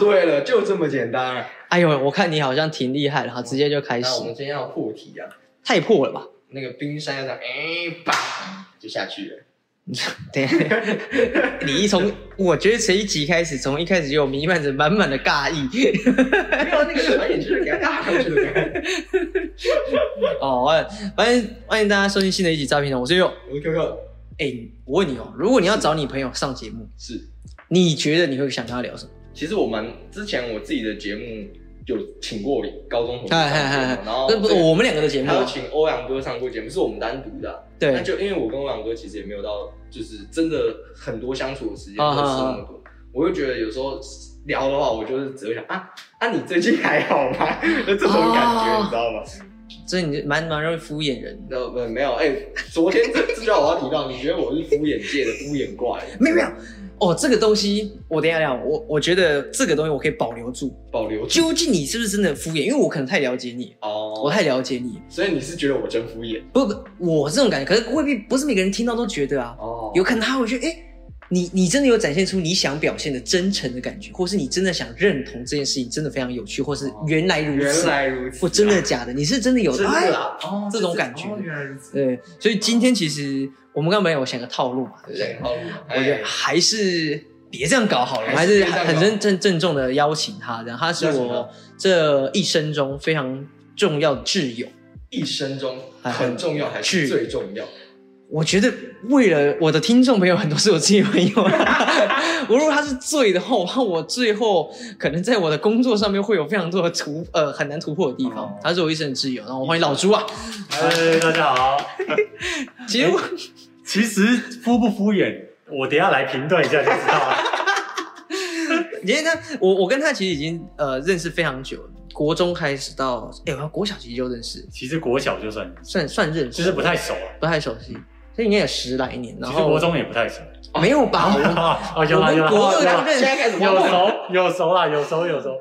对了，就这么简单。哎呦，我看你好像挺厉害的，哈，直接就开始那我，们今天要破题啊，太破了吧？那个冰山要这样，哎，啪就下去了。对，你一从我觉得从一集开始，从一开始就有弥漫着满满的尬意。没有那个传言就是给他尬上去的。哦，欢迎欢迎大家收听新的一集诈骗团，我是佑。我是 QQ，哎，我问你哦，如果你要找你朋友上节目，是。你觉得你会想跟他聊什么？其实我们之前我自己的节目有请过高中同学然后这不是我们两个的节目还有请欧阳哥上过节目，是我们单独的啊、那，就因为我跟欧阳哥其实也没有到，就是真的很多相处的时间，啊不是那么多。我就觉得有时候聊的话，我就是只会想啊啊，你最近还好吗？就 这种感觉，哦你知道吗？所以你蛮蛮容易敷衍人的。呃，没有，哎、昨天这这句话我要提到，你觉得我是敷衍界的敷衍怪，没有没有，哦，这个东西我等一下聊，我我觉得这个东西我可以保留住。保留住究竟你是不是真的敷衍？因为我可能太了解你，哦。我太了解你。所以你是觉得我真敷衍不不，我这种感觉，可是未必不是每个人听到都觉得啊。哦有可能他会觉得，哎、你你真的有展现出你想表现的真诚的感觉，或是你真的想认同这件事情真的非常有趣，或是哦原来如原此，来如此，或真的假的，你是真的有这种感觉哦原来如此，对，所以今天其实我们刚没有想个套路嘛，对不对？好，我觉得还是别这样搞好了，我还是很正正郑重的邀请他，这样他是我这一生中非常重要的挚友。一生中哎很重要还是是最重要？我觉得为了我的听众朋友，很多是我自己朋友。我如果他是醉的话，我最后可能在我的工作上面会有非常多的突呃很难突破的地方哦。他是我一生的挚友，然后我欢迎老朱啊。哎，大家好。其实我其实敷不敷衍，我等一下来评断一下就知道了。因为他我我跟他其实已经呃认识非常久了，国中开始到哎，我国小其实就认识，其实国小就算，算算认识，就是不太熟啊。不太熟悉，这应该有十来年。然后其实国中也不太熟。没有吧？我们哦，有啦有啦，现在开始有熟有熟啦，有熟有熟。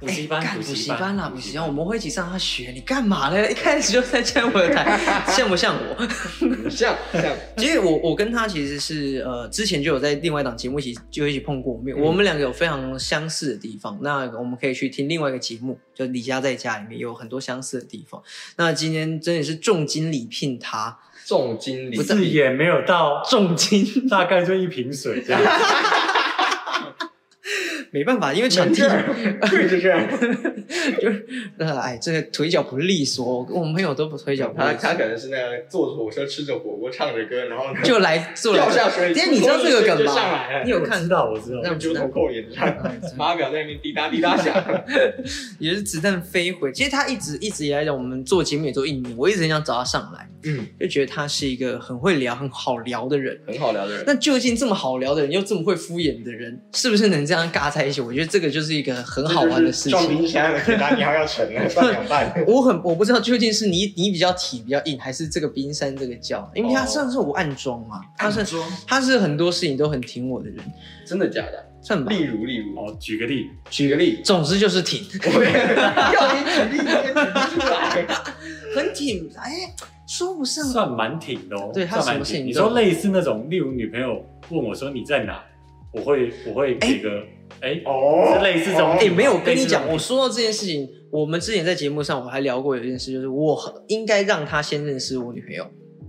补习班补习习班啦，补习班，我们会一起上他学。你干嘛呢？一开始就在占我的台，像不像我？像像其实我我跟他其实是呃之前就有在另外一档节目一起就一起碰过面，嗯我们两个有非常相似的地方。那我们可以去听另外一个节目，就李佳在家里面有很多相似的地方。那今天真的是重金礼聘他，重金礼不是也没有到，重金 大概就一瓶水这样。没办法，因为场地对 是这样。就是呃哎这个腿脚不利索，我们朋友都不腿脚不利索。他他可能是那样坐着火车吃着火锅唱着歌，然后呢就来做了掉下水里今天你知道这个梗就上吗？来了你有看我知道我知道。让九头扣脸唱，码表在那边滴答滴答响。也是子弹飞回。其实他一直一直以来讲，我们做节目也做一年，我一直很想找他上来，嗯，就觉得他是一个很会聊、很好聊的人。很好聊的人。那究竟这么好聊的人，又这么会敷衍的人，是不是能这样尬在一起？我觉得这个就是一个很好玩的事撞情。冰山了，铁达尼号要沉了，断两半。我很我不知道究竟是你你比较体比较硬，还是这个冰山这个叫，因为他哦算是我暗装嘛，他是装他是很多事情都很挺我的人，真的假的？算吧。例如例如，哦，举个例，举个例，总之就是挺，要你举例，你也举不出来。很挺，哎，说不上算蛮挺的哦。对他算蛮挺。你说类似那种，例如女朋友问我说你在哪，我会我会给个哎哦是类似这种哎、没有，我跟你讲，我说到这件事情，我们之前在节目上我还聊过有一件事，就是我应该让他先认识我女朋友，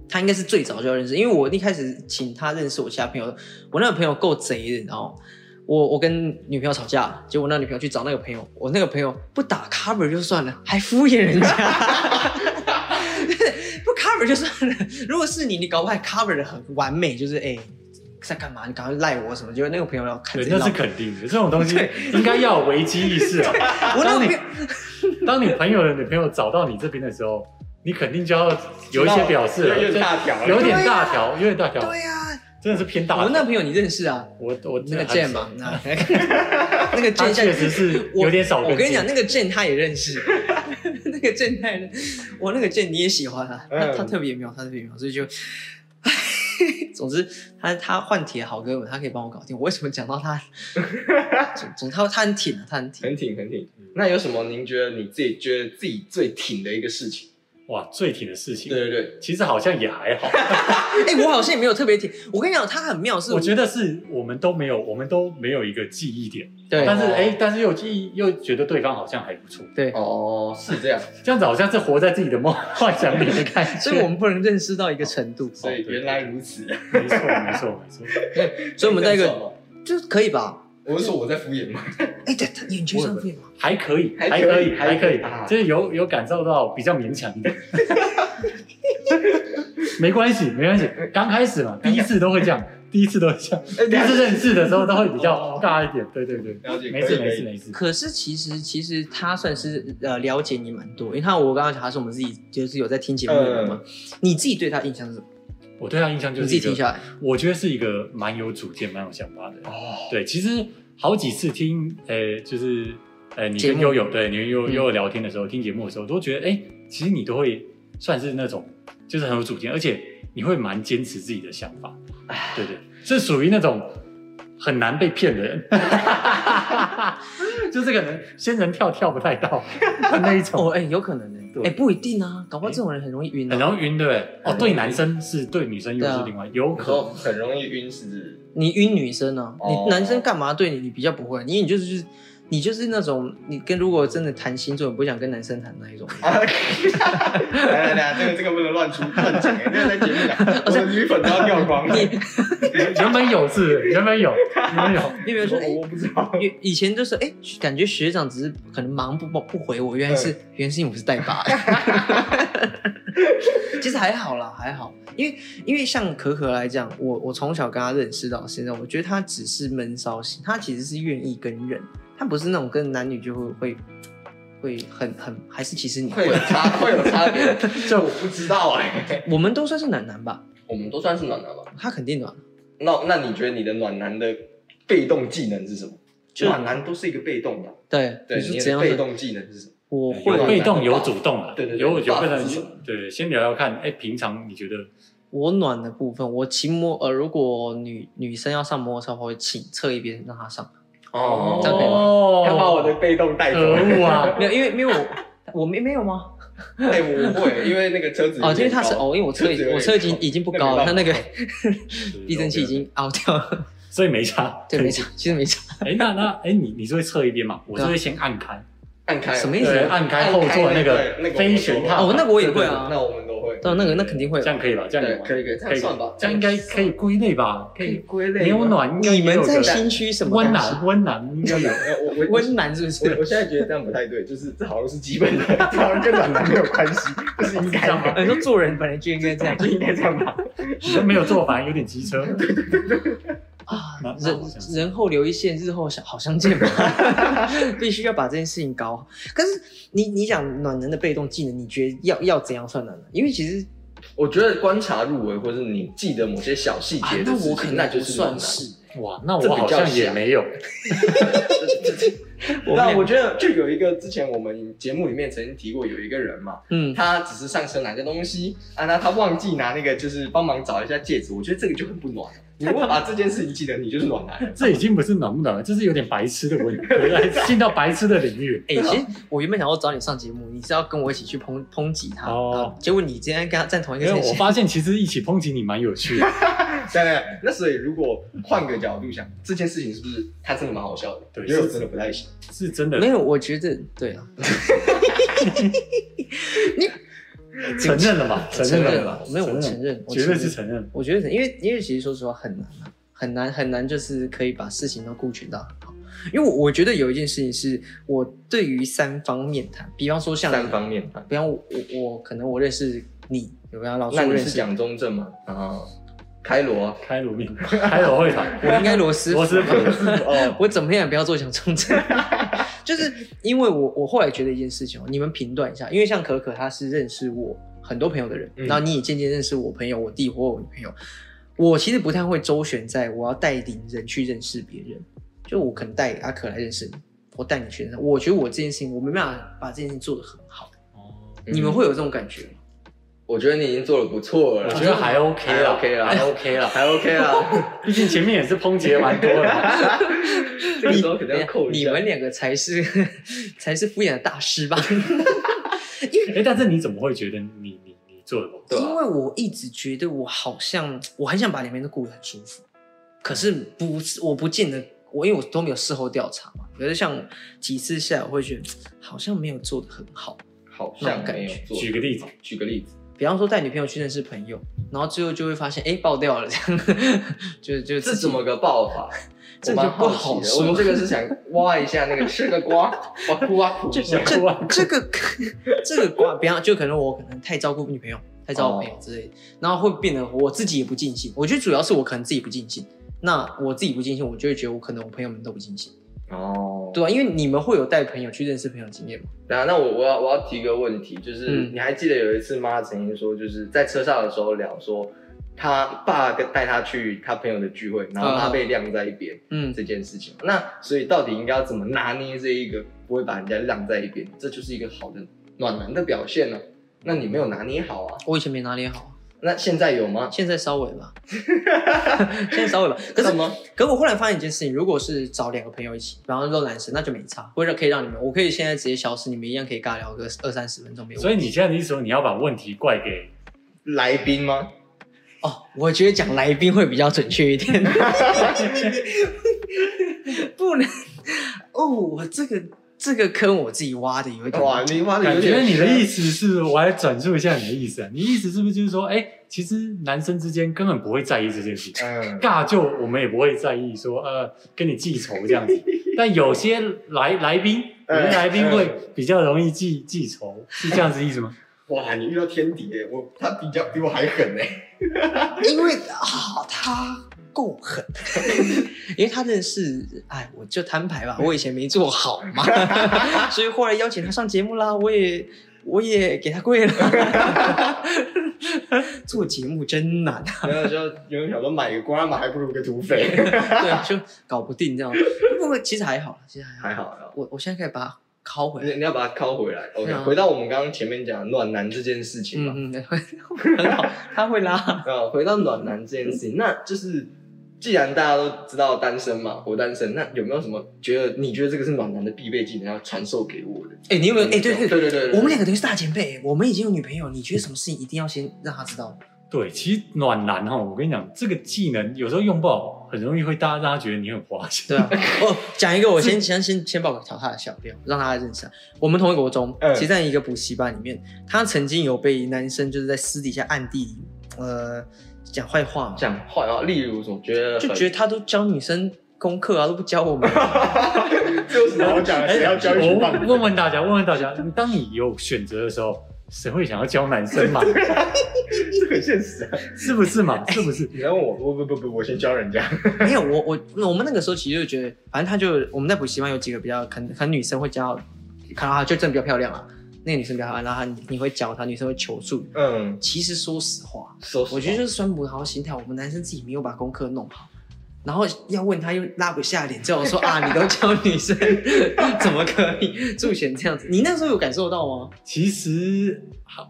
他应该是最早就要认识，因为我一开始请他认识我其他朋友，我那个朋友够贼的，你知道吗？我我跟女朋友吵架，结果我那女朋友去找那个朋友，我那个朋友不打 cover 就算了，还敷衍人家，不 cover 就算了。如果是你，你搞不好 cover 的很完美，就是哎、在干嘛？你赶快赖我什么？结果那个朋友要看对，那是肯定的。这种东西应该要有危机意识啊。我那个朋友。当你朋友的女朋友找到你这边的时候，你肯定就要有一些表示了，有点大条有点大条，有点大条，对呀、真的是偏大条。我那朋友你认识啊？我我那个还 Jane 嘛，那那个他 Jane 确实是有点少我跟你讲，那个 Jane 他也认识，那个他也认我那个 Jane 你也喜欢啊，他嗯他特别妙，他特别妙，所以就，总之他他换铁好哥们，他可以帮我搞定。我为什么讲到他？总总他他很挺啊，他很挺。很挺很挺。那有什么您觉得你自己觉得自己最挺的一个事情？哇最挺的事情，对对对，其实好像也还好。哎、我好像也没有特别挺。我跟你讲，他很妙是，我觉得是我们都没有，我们都没有一个记忆点，对。哦但是哎，但是又记忆又觉得对方好像还不错，对，哦，是这样，这样子好像是活在自己的梦幻想里的感觉。所以我们不能认识到一个程度，所以原来如此，没错没错没错，所以我们在一个就是可以吧？我是说我在敷衍吗？哎、对，他眼睛上敷衍吗？还可以，还可以还可以，就是有有感受到比较勉强一点。没关系，没关系，刚开始嘛，第一次都会这样，第一次都会这样，第一次认识的时候都会比较尬一点，对对对，了解，没事没事没事。可是其实其实他算是呃了解你蛮多，因为他我刚刚讲他是我们自己就是有在听节目的人嘛，你自己对他印象是什么？我对他印象就是一个，自己听下来，我觉得是一个蛮有主见、蛮有想法的人。哦，对，其实好几次听，呃，就是呃，你跟悠悠对，你跟悠悠聊天的时候，听节目的时候，都觉得，哎，其实你都会算是那种，就是很有主见，而且你会蛮坚持自己的想法。对对，是属于那种很难被骗的人，就这个人仙人跳跳不太到的那一种。哦，哎、有可能呢、对哎、不一定啊，搞不好这种人很容易晕、啊。很容易晕，对不对？哦，对男生是对女生又是另外，有有可能。很容易晕，是你晕女生呢、啊？哦你男生干嘛对你？你比较不会，因为你就是就是你就是那种你跟如果真的谈星座，你不想跟男生谈那一种。啊，来来来，这个这个不能乱出乱讲，这个在节目讲，我的女粉都要掉光了。你 原本有字原本有原本有，你比如说，哎、我我不知道，以以前就是哎、感觉学长只是可能忙不不不回我，原来是、原来是因为我是代爸。其实还好啦，还好，因为因为像可可来讲，我我从小跟他认识到现在，我觉得他只是闷骚型，他其实是愿意跟人，他不是那种跟男女就会会会很很，还是其实你会有差会有差别，这我不知道哎。我们都算是暖男吧，我们都算是暖男吧？他肯定暖，那那你觉得你的暖男的被动技能是什么？就暖男都是一个被动的，对，对，你是你怎样的？的被动技能是什么？我会有被动有主动啊，对对对有有什么对，先聊聊看，哎，平常你觉得我暖的部分，我骑摩呃，如果女女生要上摩托车，我会请侧一边让她上。哦。这样可以吗？哦。他把我的被动带走。可恶啊！没有，因为因为我我没没有吗？哎，我会，因为那个车子哦，因为他是哦，因为我车车子有点我车已经已经不高了，它那个避震器已经凹掉了，所以没差，对，没差，其实没差。哎，那那哎，你你是会侧一边嘛？我是对啊。会先按开，按开什么意思，按开后座那个那个飞旋踏哦，那个我也会啊，那我们都会，到那个那肯定会这。样可以吧？这样可以可以，这样算吧，这样应该可以归类吧？可以归类吗没有暖，你们在也有个心虚什么温？暖温暖应该有。呃我我温暖是不我是？我现在觉得这样不太对，就是这好像是基本的，这好像跟暖男没有关系，这是应该这样吗的，你说做人本来就应该这样 就应该这样吧。你都没有做，反而有点机车。啊那，那人人后留一线，日后相好相见嘛，必须要把这件事情搞好。可是你你讲暖人的被动技能，你觉得要要怎样算暖男？因为其实我觉得观察入微，或者你记得某些小细啊节，的那，我可能那就是。算是。哇，那我好像也没有。那我觉得就有一个之前我们节目里面曾经提过，有一个人嘛，嗯，他只是上车拿个东西啊，那他忘记拿那个就是帮忙找一下戒指，我觉得这个就很不暖。你如果把这件事情记得，你就是暖男了。这已经不是暖不暖了，这是有点白痴的问题，进到白痴的领域。哎、其实我原本想要找你上节目，你是要跟我一起去抨抨击他，哦啊结果你今天跟他站同一个因为阵线，我发现其实一起抨击你蛮有趣的。对对，那所以如果换个角度想，这件事情是不是他真的蛮好笑的？对因为我真的不太行。是真的没有，我觉得对啊，承认了嘛？承认认了，没有我承认，我绝对承认是承认。我觉得，因为因为其实说实话很难啊，很难很难，就是可以把事情都顾全到很好。因为我我觉得有一件事情是我对于三方面谈，比方说像三方面谈，比方我我我可能我认识你，有没有老师那我认识，你是蒋中正嘛？啊，开罗啊，开罗面，开罗会谈，我应该罗斯福罗斯福哦，我怎么样也不要做蒋中正，就是因为我我后来觉得一件事情哦，你们评断一下，因为像可可他是认识我很多朋友的人，嗯。然后你也渐渐认识我朋友、我弟或我女朋友，我其实不太会周旋在我要带领人去认识别人，就我可能带阿可来认识你，我带你去认识，我觉得我这件事情我没办法把这件事情做得很好，哦。你们会有这种感觉吗？我觉得你已经做的不错了，我觉得还 OK 还啦 OK 了还 OK 了。还 OK 了。毕竟前面也是抨击得蛮多的。这个时候肯定要扣一下。你们两个才是才是敷衍的大师吧？哎，但是你怎么会觉得你你你做的不好？对啊因为我一直觉得我好像我很想把两边都顾得很舒服，可是不是我不见得我因为我都没有事后调查嘛，可是像几次下来，我会觉得好像没有做的很好。好像没有做。举个例子，举个例子，比方说带女朋友去认识朋友，然后最后就会发现哎爆掉了，这样就就这怎么个爆法？这就不好。说我们这个是想挖一下那个吃个瓜，哇哭啊哭一下。这哇这个这个瓜，比方就可能我可能太照顾女朋友，太照顾朋友之类的，然后会变得我自己也不尽兴。我觉得主要是我可能自己不尽兴，那我自己不尽兴，我就会觉得我可能我朋友们都不尽兴，哦，对啊，因为你们会有带朋友去认识朋友的经验吗？对啊，那我我要我要提个问题，就是、嗯你还记得有一次妈曾经说，就是在车上的时候聊说，他爸跟带他去他朋友的聚会，然后他被晾在一边、嗯，这件事情。那所以到底应该要怎么拿捏这一个不会把人家晾在一边，这就是一个好的暖男的表现呢、那你没有拿捏好啊？我以前没拿捏好，那现在有吗？现在稍微吧，现在稍微吧。可是什么？可是我忽然发现一件事情，如果是找两个朋友一起，比方说都男生，那就没差，或者可以让你们，我可以现在直接消失，你们一样可以尬聊个二三十分钟没有问题。所以你现在的意思说你要把问题怪给来宾吗？哦，我觉得讲来宾会比较准确一点，不能哦，我这个这个坑我自己挖的有一点哇，你挖的有感点觉你的意思思是，我来转述一下你的意思啊。你意思是不是就是说，哎、其实男生之间根本不会在意这件事情，嗯，尬就我们也不会在意说，呃，跟你记仇这样子。但有些来来宾，有些来宾会比较容易记记仇，是这样子意思吗？哇，你遇到天敌哎！我他比较比我还狠哎。因为啊，他够狠，因为他认识，哎，我就摊牌吧，我以前没做好嘛，所以后来邀请他上节目啦，我也我也给他跪了。做节目真难啊，然后就有人想说买个瓜嘛，还不如个土匪。对，啊就搞不定这样。不过其实还好，其实还好。还好。我我现在可以把它拷回来。你你要把它拷回来，OK？、啊回到我们刚刚前面讲暖男这件事情嘛，嗯嗯，很好，他会拉。啊，回到暖男这件事情，那就是既然大家都知道单身嘛，我单身，那有没有什么觉得你觉得这个是暖男的必备技能要传授给我的？哎、你有没有？哎、对对对对对对，我们两个等于是大前辈，我们已经有女朋友，你觉得什么事情一定要先让他知道？对，其实暖男哈，我跟你讲，这个技能有时候用不好，很容易会大家大家觉得你很花心。对啊，哦，讲一个，我先先先先报个调他的小料，让大家认识啊。我们同一个国中，嗯其实在一个补习班里面，他曾经有被男生就是在私底下暗地里呃讲坏话嘛，讲话啊，例如什么觉得就觉得他都教女生功课啊，都不教我们。得这有什么好讲的？谁要教我问问大家，问问大家，当你有选择的时候，谁会想要教男生嘛？这很现实啊！是不是嘛？是不是？你要问我，不不不不，我先教人家。没有，我我我们那个时候其实就觉得，反正他就我们在补习班有几个比较可能可能女生会教，看到她就真的比较漂亮啊，那个女生比较漂亮，然后她你你会教她，女生会求助。嗯，其实说实话，说实话我觉得就是酸葡萄心态，我们男生自己没有把功课弄好，然后要问他又拉不下脸，这种说啊，你都教女生，怎么可以助选这样子？你那时候有感受到吗？其实好，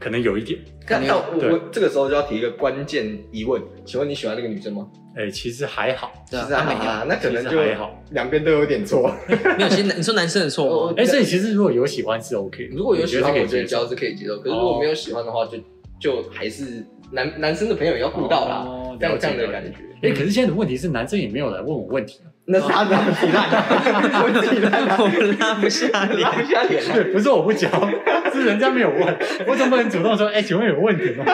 可能有一点。但到我这个时候就要提一个关键疑问，请问你喜欢那个女生吗？哎、其实还好。对啊，是啊他没有，啊，那可能就还好两边都有点错。没有。其实男你说男生的错吗？哎、所以其实如果有喜欢是 OK，如果有喜欢，我我觉得教觉得是可以接受。可是如果没有喜欢的话，就就还是男男生的朋友也要顾到啦哦，这样这样的感觉。哎、可是现在的问题是，男生也没有来问我问题啊。那是他的问题烂，问题烂，我拉不下拉。不下脸。对，不是我不教，是人家没有问，我总不能主动说，哎、请问有问题吗？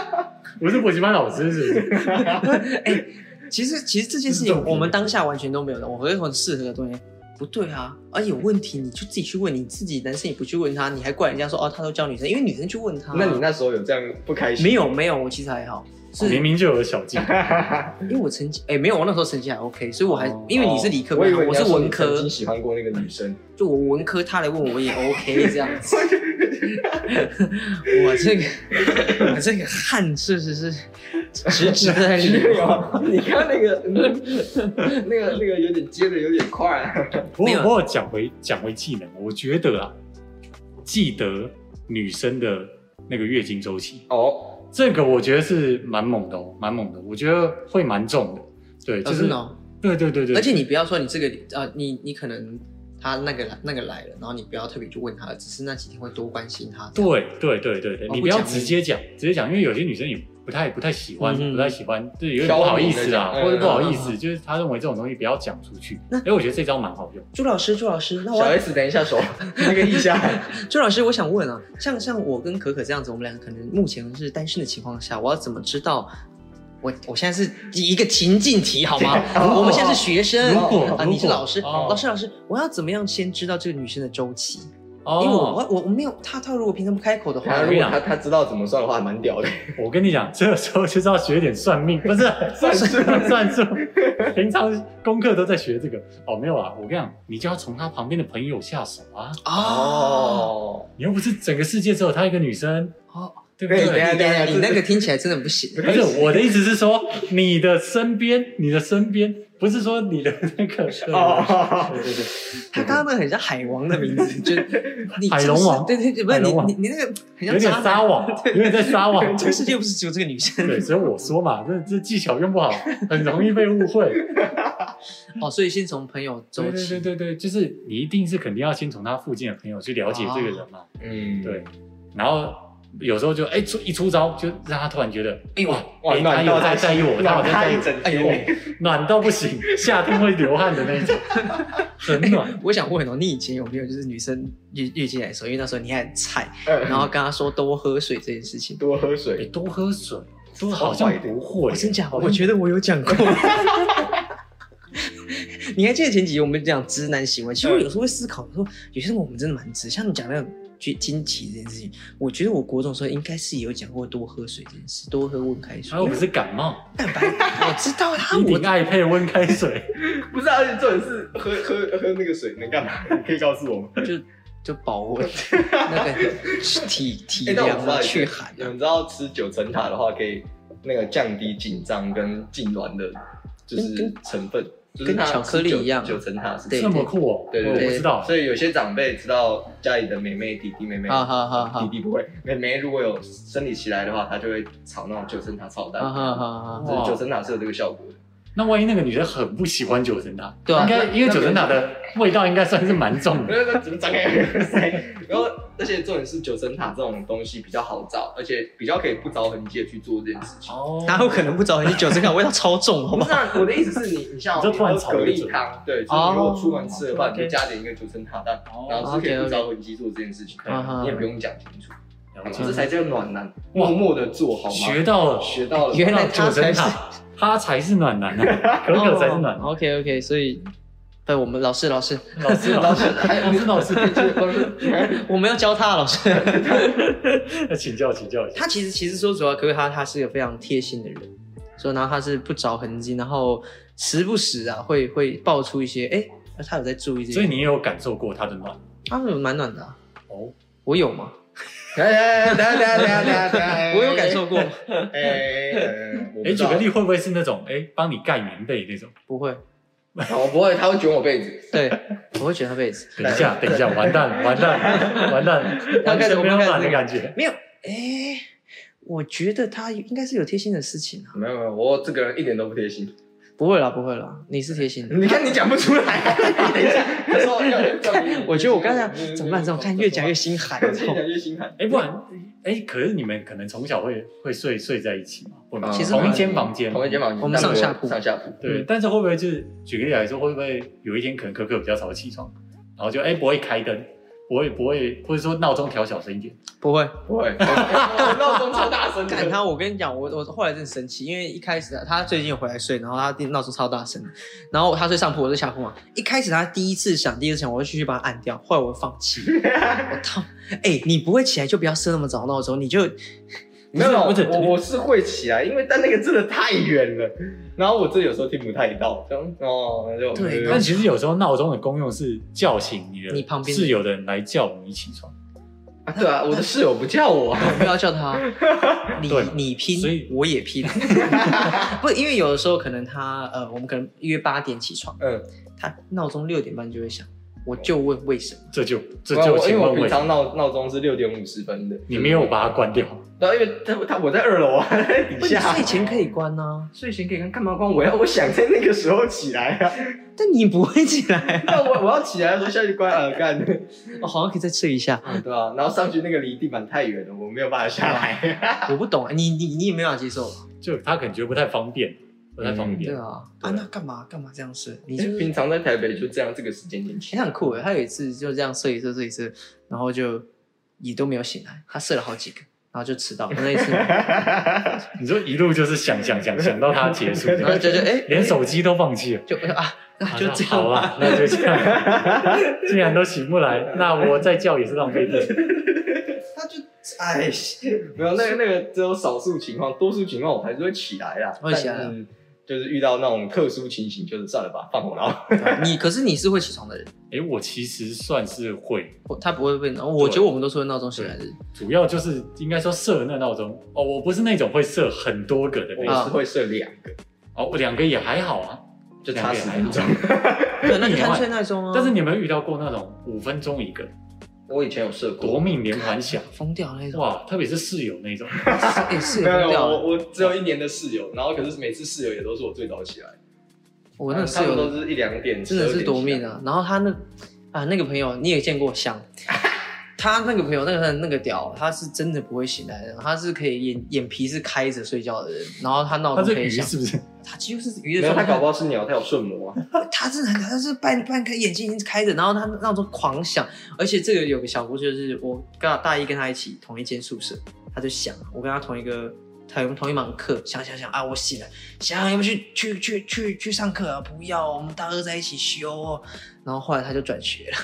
我是补习班老师，是不是？哎、其实其实这件事情我们当下完全都没有的，我会很适合的东西。不对啊，而且有问题你就自己去问，你自己男生也不去问他，你还怪人家说哦他都教女生，因为女生去问他。那你那时候有这样不开心？没有没有，我其实还好，是明明就有小技巧。因为我成绩哎、没有，我那时候成绩还 OK，所以我还、哦因为你是理科我以班，我你要说你是文科曾经，喜欢过那个女生。就我文科，他来问我也 OK 这样子。我这个我这个汗是是是直直的在没流。有，你看那个嗯那个那个有点接的有点快。不没有过不过讲回讲回技能，我觉得啊，记得女生的那个月经周期，哦，这个我觉得是蛮猛的哦，蛮猛的，我觉得会蛮重的。对，就是、哦对对对对，而且你不要说你这个呃，你你可能他那个来那个来了，然后你不要特别去问他，只是那几天会多关心他。对对对对对，你不要直接讲，直接讲，因为有些女生也不太不太喜欢，不太喜欢，就是有点不好意思啊，或者不好意嗯思，就是她认为这种东西不要讲出去。那哎，我觉得这招蛮好用。朱老师，朱老师，那我小 S 等一下手 那个一下，朱老师，我想问啊，像像我跟可可这样子，我们两个可能目前是单身的情况下，我要怎么知道？我我现在是一个情境题好吗？哦我们现在是学生，如果啊，你是老师，哦老师老师，我要怎么样先知道这个女生的周期？哦因为我我我我没有她，她如果平常不开口的话如果他他知道怎么算的话，还蛮屌的。我跟你讲，这个时候就是要学点算命，不是 算数算数。平常功课都在学这个哦，没有啊。我跟你讲，你就要从他旁边的朋友下手啊。哦哦，你又不是整个世界只有他一个女生，哦，对不对？对等一下你等下你那个听起来真的不行。不是 我的意思是说，你的身边，你的身边，不是说你的那个 哦对对对，他刚刚那个很像海王的名字，就 你海龙王对对对，不是你你你那个很像有点。撒网，有点在撒网。这个世界不是只有这个女生对，所以我说嘛，这这技巧用不好，很容易被误会。哦，所以先从朋友周对对期对对对，就是你一定是肯定要先从他附近的朋友去了解这个人嘛。嗯，对，然后有时候就哎出一出招，就让他突然觉得，哎呦哇哇，哎他有暖到在在意我，他有暖在在意我，他一整哎呦。暖到不行，夏天会流汗的那一种，很暖。我想问哦，你以前有没有就是女生月月经来的时候，因为那时候你还很菜，嗯然后跟她说多喝水这件事情？多喝哎，水，多喝水，多好像不会我，真假？我觉得我有讲过。你还记得前几集我们讲直男行为？其实我有时候会思考，说有些时候我们真的蛮直。像你讲那个经经期这件事情，我觉得我国中的时候应该是有讲过多喝水这件事，多喝温开水他。又不是感冒，蛋白，我知道他，一我定爱配温开水。不是啊，而且重点是喝喝喝那个水能干嘛？你可以告诉我吗？就就保温，那个体体凉啊，知道去寒啊。你们知道吃九层塔的话，可以那个降低紧张跟痉挛的，就是成分，就是它跟巧克力一样。九层塔是这么酷哦，对对对。我知道。所以有些长辈知道家里的妹妹、弟弟、妹妹，好好好好。弟弟不会，妹妹如果有生理期来的话，他就会炒那种九层塔炒蛋，好好好好，就是九层塔是有这个效果的。那万一那个女生很不喜欢九层塔，对啊。应该因为九层塔的味道应该算是蛮重的。那那怎么张开？然后，而且重点是九层塔这种东西比较好找，而且比较可以不着痕迹的去做这件事情。哦。哪有可能不着痕迹？九层塔？味道超重，好不好？不是啊，我的意思是你，你像你就突然你喝蛤炒一个蜊汤，对，就是如果出门吃的话，你就加点一个九层塔蛋，哦然后是可以不着痕迹做这件事情你也不用讲清楚，这才叫暖男，默默的做好吗？学到了，学到了，原来九层塔，他才是暖男啊，可可才是暖男。OK OK，所以，对，我们老师老师，老师老师还有老师老师，老师，我们要教他老师。要 请教请教。他其实其实说主要，可是他他是个非常贴心的人，所以然后他是不着痕迹，然后时不时啊会会爆出一些，哎，他有在注意这些，所以你也有感受过他的暖他们蛮暖的啊，哦？我有吗？哎哎哎，等下等下等下等下，我有感受过，哎，哎，举个例，会不会是那种哎帮你盖棉被那种？不会，我不会，他会卷我被子。对，我会卷他被子等一下，等一下，完蛋了，完蛋了，完蛋了，完全没有暖的感觉。没有，哎，我觉得他应该是有贴心的事情啊，没有没有，我这个人一点都不贴心。不会啦不会啦，你是贴心的。你看你讲不出来，等一下，他说要要我觉得我刚才 怎么办？怎么看越讲越心寒，越讲越心寒。哎，不然，哎，可是你们可能从小会会睡睡在一起嘛？会吗？其实同一间房间，同一间房间，我们上下铺上下铺。对，但是会不会就是举个例来说，会不会有一天可能可可比较早起床，然后就哎不会开灯，不会不会，或者说闹钟调小声一点，不会。不会，我 闹钟超大声的。干他，我跟你讲，我我后来真的生气，因为一开始啊他最近回来睡，然后他闹钟超大声，然后他睡上铺，我睡下铺嘛。一开始他第一次响，第一次响，我会继续把他按掉，后来我放弃。我操，哎、你不会起来就不要设那么早闹钟，你就没有，不是我我是会起来，因为但那个真的太远了，然后我这有时候听不太到，这样哦，那就对但其实有时候闹钟的功用是叫醒你的你旁边的室友的人来叫你起床，啊对啊，我的室友不叫我啊，我不要叫他，你你拼所以，我也拼。不，因为有的时候可能他呃，我们可能约八点起床，嗯，他闹钟六点半就会响，我我就问为什么？这就这就我因为我平？常闹闹钟是六点五十分的，你没有把它关掉？对啊，因为他他我在二楼啊，他 在底下。睡前可以关啊，睡前可以关，干嘛关？我要我想在那个时候起来啊，但你不会起来啊。那我我要起来的时候下去关耳干。我 好像可以再睡一下。对啊，然后上去那个离地板太远了，我没有办法下来。我不懂，你你你也没办法接受？就他可能觉得不太方便，不太方便。对啊，啊，那干嘛干嘛这样睡？你就平常在台北就这样这个时间点起其实很酷诶，他有一次就这样睡一睡睡一睡，然后就也都没有醒来，他睡了好几个，然后就迟到。那一次，你说一路就是想想想想到他结束，然后就就哎，连手机都放弃了。就 啊，那就这样吧。好啊，那就这样。既然都醒不来，那我再叫也是浪费电。他就哎，没有那个那个只有少数情况，多数情况我还是会起来啦。会起来就是遇到那种特殊情形，就是算了吧，放火闹。你可是你是会起床的人，哎，我其实算是会，我他不会被闹。我觉得我们都是会闹钟醒来的人。主要就是应该说设那闹钟哦，我不是那种会设很多个的那种。我是会设两个，哦，我两个也还好啊，就差十分钟。对，那你贪睡闹钟啊？但是你有没有遇到过那种五分钟一个我以前有设过，夺命连环响？疯掉那种，哇，特别是室友那种，哎是没有没有，疯掉。我我只有一年的室友，然后可是每次室友也都是我最早起来。我那个室友都是一两点，真的是夺命12点起来！啊！然后他那啊那个朋友你也见过像，他那个朋友那个那个屌，他是真的不会醒来的，他是可以眼眼皮是开着睡觉的人，然后他闹钟可以响，鱼是不是？他几乎是鱼没有，他的状态搞不好是鸟，他有顺魔啊。他真的很，他是半半开眼睛已经开着，然后他闹钟狂响，而且这个有个小故事，就是我跟大一跟他一起同一间宿舍，他就想我跟他同一个。他用同一门课，想想想啊，我醒了，想要不去去去去去上课啊？不要，我们大二在一起修、哦。然后后来他就转学了。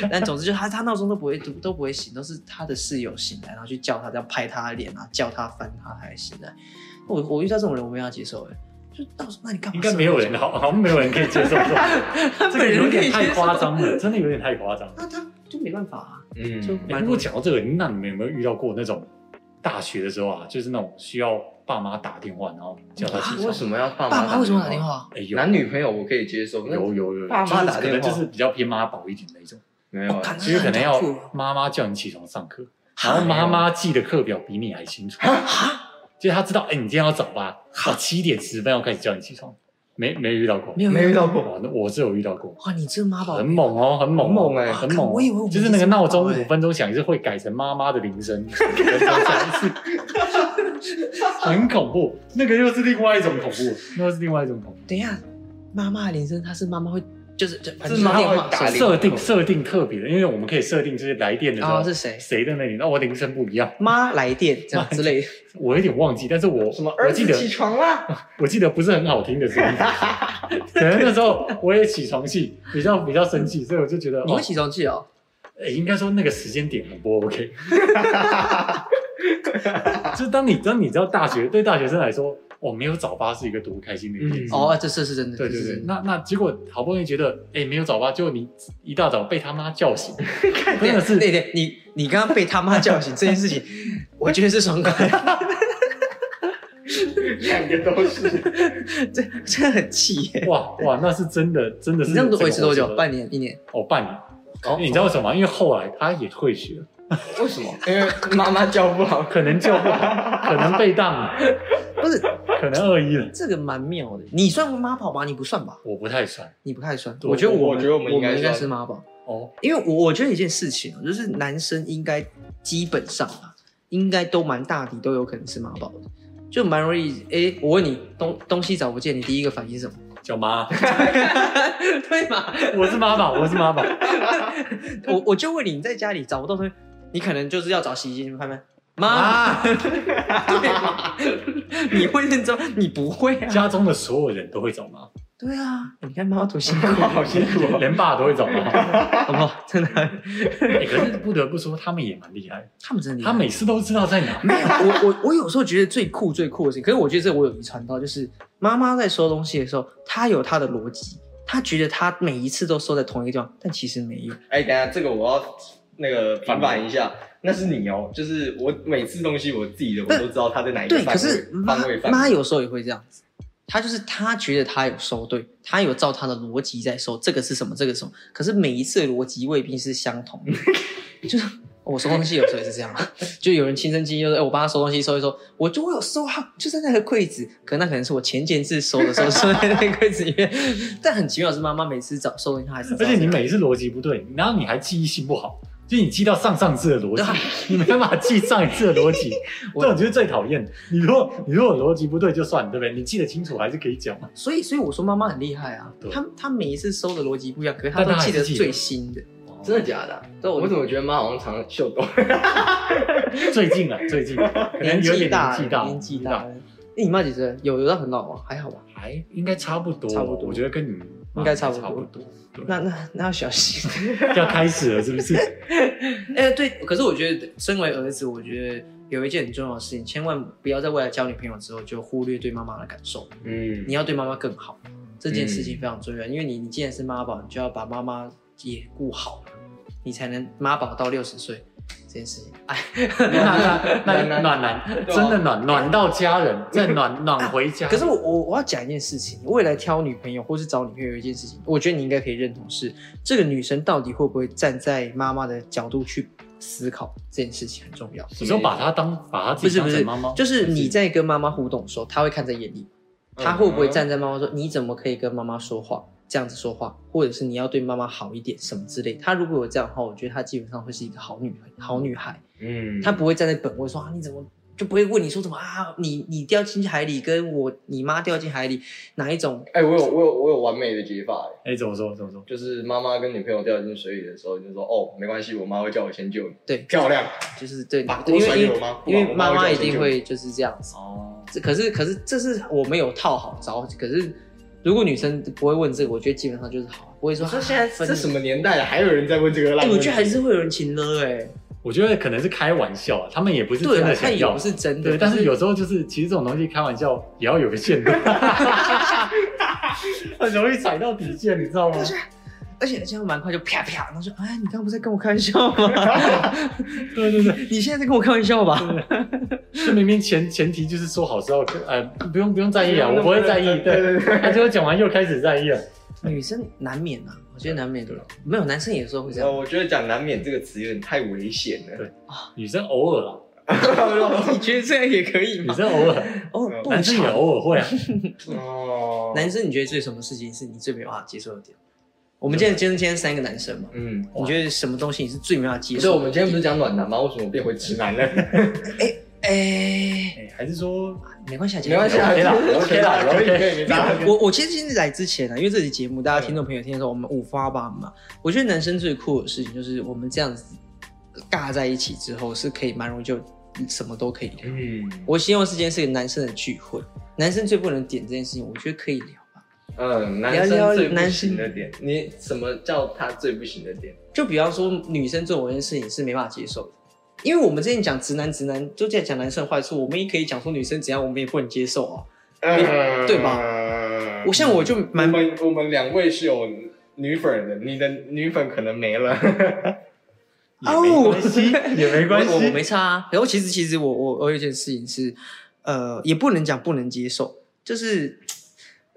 但总之就他他闹钟都不会都都不会醒，都是他的室友醒来，然后去叫他，这样拍他的脸啊，叫他翻他才醒来。我我遇到这种人我没办法接受哎，就到时候那你干嘛？应该没有人好，好像没有人可以接受这种，这个有点太夸张了，真的有点太夸张。那他就没办法啊，嗯，就哎蛮不过讲到这个，那你们有没有遇到过那种大学的时候啊，就是那种需要爸妈打电话，然后叫他起床？为什么要爸妈爸妈为什么打电？话？哎，有男女朋友我可以接受，那有有有，爸妈打电话就是可能就是比较偏妈宝一点那种，没有啊？其实可能要妈妈叫你起床上课，然后妈妈记的课表比你还清楚，就是他知道，哎，你今天要早八，好七点十分要开始叫你起床，没没遇到过，没有没遇到过。哇，那我是有遇到过。哇，你这妈宝很猛哦，很猛猛哎很猛哦。我以为我们就是那个闹钟五分钟响是会改成妈妈的铃声，很恐怖。那个又是另外一种恐怖，那又是另外一种恐怖。等一下，妈妈的铃声，它是妈妈会就是就反正是妈打铃设定设定特别的，因为我们可以设定就是来电的时候哦是谁谁的那里，那我铃声不一样，妈来电这样之类的。我有点忘记，但是我什么儿我记得子起床啦？我记得不是很好听的声音，可能那时候我也起床气，比较比较生气，所以我就觉得哦你会起床气哦？诶应该说那个时间点很不 OK。就是当你当你知道大学对大学生来说，哦，没有早八是一个多开心的一件事。嗯哦，这是是真的。对对对那那结果好不容易觉得，哎，没有早八，结果你一大早被他妈叫醒，真的是对对，你你刚刚被他妈叫醒这件事情，我觉得是爽快，两个都是。这真的很气耶。哇哇，那是真的真的是你这样子维持多久？半年、一年？哦半年。哦你知道为什么吗？因为后来他也退学了，为什么？因为妈妈教不好。可能教不好，可能被当了，不是，可能二一了。这个蛮妙的。你算妈宝吗？你不算吧？我不太算你不太算。我觉得我我觉得我们应该应该算是妈宝，哦，因为我我觉得一件事情哦，就是男生应该基本上啊，应该都蛮大抵都有可能是妈宝的，就蛮容易。哎，我问你，东东西找不见，你第一个反应是什么？叫妈，对嘛？我是妈宝，我是妈宝。我我就问你，你在家里找不到东西，你可能就是要找洗衣机，拍拍妈？你会认真，你不会啊？家中的所有人都会找妈，对啊，你看妈妈多辛苦，好辛苦哦。连爸都会找妈。好不好？真的，欸 可是不得不说，他们也蛮厉害，他们真的他每次都知道在哪。没有，我我我有时候觉得最酷最酷的事情，可是我觉得这我有遗传到，就是妈妈在收东西的时候，她有她的逻辑，她觉得她每一次都收在同一个地方，但其实没有。哎，等一下这个我要那个平反一下，那是你哦，就是我每次东西我自己的我都知道他在哪一个对，范围可是妈。妈有时候也会这样子，他就是他觉得他有收对，他有照他的逻辑在收，这个是什么，这个是什么，可是每一次的逻辑未必是相同的，就是我收东西有时候也是这样，就有人亲身经历，就是哎、我帮他收东西收一收，我就会有收好，就在那个柜子，可那可能是我前几次收的时候收在那个柜子里面，但很奇妙的是妈妈每次找收东西，她还是而且你每一次逻辑不对，然后你还记忆性不好，就你记到上上次的逻辑，你没办法记上一次的逻辑，我这种就是最讨厌的。你如果你如果逻辑不对就算了，对不对？你记得清楚还是可以讲嘛。所以，所以我说妈妈很厉害啊，她她每一次收的逻辑不一样，可是她但都记得最新的。真的假的我我怎么觉得妈好像常秀逗？最近啊，最近可能年有点纪大，年纪大，年纪大你妈几岁？有有到很老吗？还好吧。还应该差不多，差不多我觉得跟你妈应该差不多差不多。那那那要小心。要开始了是不是？哎，对，可是我觉得身为儿子，我觉得有一件很重要的事情，千万不要在未来交女朋友之后就忽略对妈妈的感受。嗯你要对妈妈更好，这件事情非常重要，因为你你既然是妈宝，你就要把妈妈也顾好，你才能妈宝到六十岁这件事情。哎，那那那暖暖男真的暖暖到家人，再暖暖回家。可是我我我要讲一件事情，未来挑女朋友或是找女朋友一件事情，我觉得你应该可以认同是，这个女生到底会不会站在妈妈的角度去思考这件事情很重要。你说把她当把她自己不是妈妈，，就是你在跟妈妈互动的时候，她会看在眼里，她会不会站在妈妈说你怎么可以跟妈妈说话这样子说话，或者是你要对妈妈好一点什么之类。她如果有这样的话，我觉得她基本上会是一个好女好女孩，嗯她不会站在本位说啊你怎么。就不会问你说什么啊，你你掉进海里，跟我你妈掉进海里，哪一种哎、我有我有我有完美的解法、哎哎，怎么说怎么说？就是妈妈跟女朋友掉进水里的时候，你就说哦，没关系，我妈会叫我先救你。对漂亮，就是对因为因为妈，妈一定会就是这样子。哦，这可是可是这是我没有套好招，可是如果女生不会问这个，我觉得基本上就是好，不会说我说现在分这什么年代了，还有人在问这个烂哎，我觉得还是会有人情了哎，我觉得可能是开玩笑啊，他们也不是真的想要也不。是真的，对，但是有时候就是，其实这种东西开玩笑也要有个限度，很容易踩到底线，你知道吗？而且这样蛮快就啪啪，然后说哎，你刚刚不是在跟我开玩笑吗？对对对，你现在在跟我开玩笑吧？是明明前前提就是说好是要，呃，不用不用在意啊，我不会在意，对对对，对他最后讲完又开始在意了，女生难免啊，我觉得难免的，没有男生有时候会这呃，样。我觉得讲难免这个词有点太危险了。对啊女生偶尔啦，你觉得这样也可以女？生偶尔，哦，不男生也偶尔会啊，哦，男生，你觉得最什么事情是你最没办法接受的点？我们今天今天今天三个男生嘛，嗯，你觉得什么东西你是最没办法接可受的？是我们今天不是讲暖男吗？为什么变回直男了？哎，哎，还是说没关系啊，没关系啊 OK 啦 OK 啦可以 OK 可以，我我其实今天来之前呢、因为这期节目大家听众朋友听的时候，我们五花八门嘛。我觉得男生最酷的事情就是我们这样子尬在一起之后，是可以蛮容易就什么都可以聊。嗯我希望是今天是个男生的聚会，男生最不能点这件事情，我觉得可以聊吧。嗯，男聊聊生最不男行的点，你什么叫他最不行的点？就比方说女生做某件事情是没办法接受的，因为我们之前讲直男直男，就在讲男生的坏处，我们也可以讲说女生怎样，我们也不能接受啊。嗯对吧我像我就蛮我们我们两位是有女粉的，你的女粉可能没了。也没关系，也没关我我我，没差啊。然后其实其实我我我有一件事情是，呃，也不能讲不能接受，就是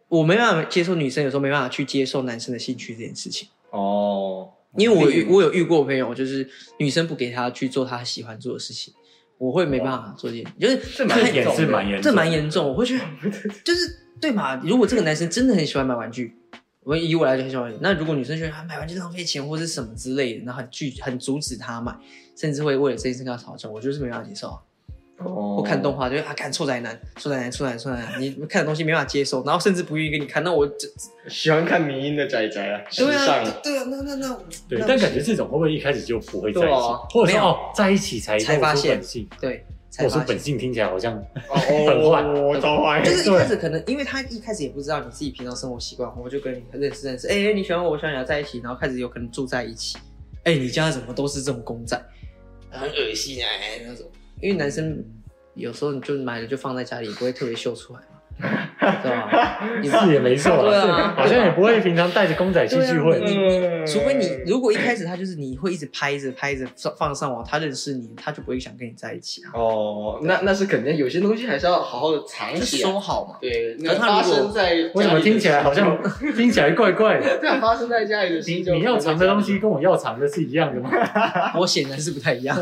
我没办法接受女生有时候没办法去接受男生的兴趣这件事情。哦，因为我遇我有遇过朋友，就是女生不给他去做他喜欢做的事情，我会没办法做这件，就是这蛮严重，这蛮严重，我会觉得就是对嘛？如果这个男生真的很喜欢买玩具，我以我来讲很喜欢，那如果女生觉得他买玩具浪费钱或是什么之类的，然后很拒很阻止他买，甚至会为了这件事跟他吵架，我就是没办法接受啊。哦我看动画就会啊，看臭宅男，臭宅男，臭宅男，臭宅男，你看的东西没办法接受，然后甚至不愿意给你看，那我这喜欢看迷音的宅宅啊，时对啊尚，，对啊，那那那对，但感觉这种会不会一开始就不会在一起或者说哦，在一起才才发现对，才说发现。本性听起来好像哦，很坏我超坏，就是一开始可能，因为他一开始也不知道你自己平常生活习惯，我就跟你认识认识，哎、你喜欢我，我喜欢你，要在一起，然后开始有可能住在一起，哎、你家怎么都是这种公仔，很恶心哎、那种，因为男生有时候你就买了就放在家里，不会特别秀出来。对 吧？你是也没错啦，对啊好像也不会平常带着公仔去聚对会除非你如果一开始他就是你会一直拍着拍着放放上网，他认识你，他就不会想跟你在一起啊，哦，那那是肯定，有些东西还是要好好的藏就起来。收好嘛。对，可那发生在为什么听起来好像 听起来怪怪的？这样发生在家里的事就你你要藏的东西跟我要藏的是一样的吗？我显然是不太一样，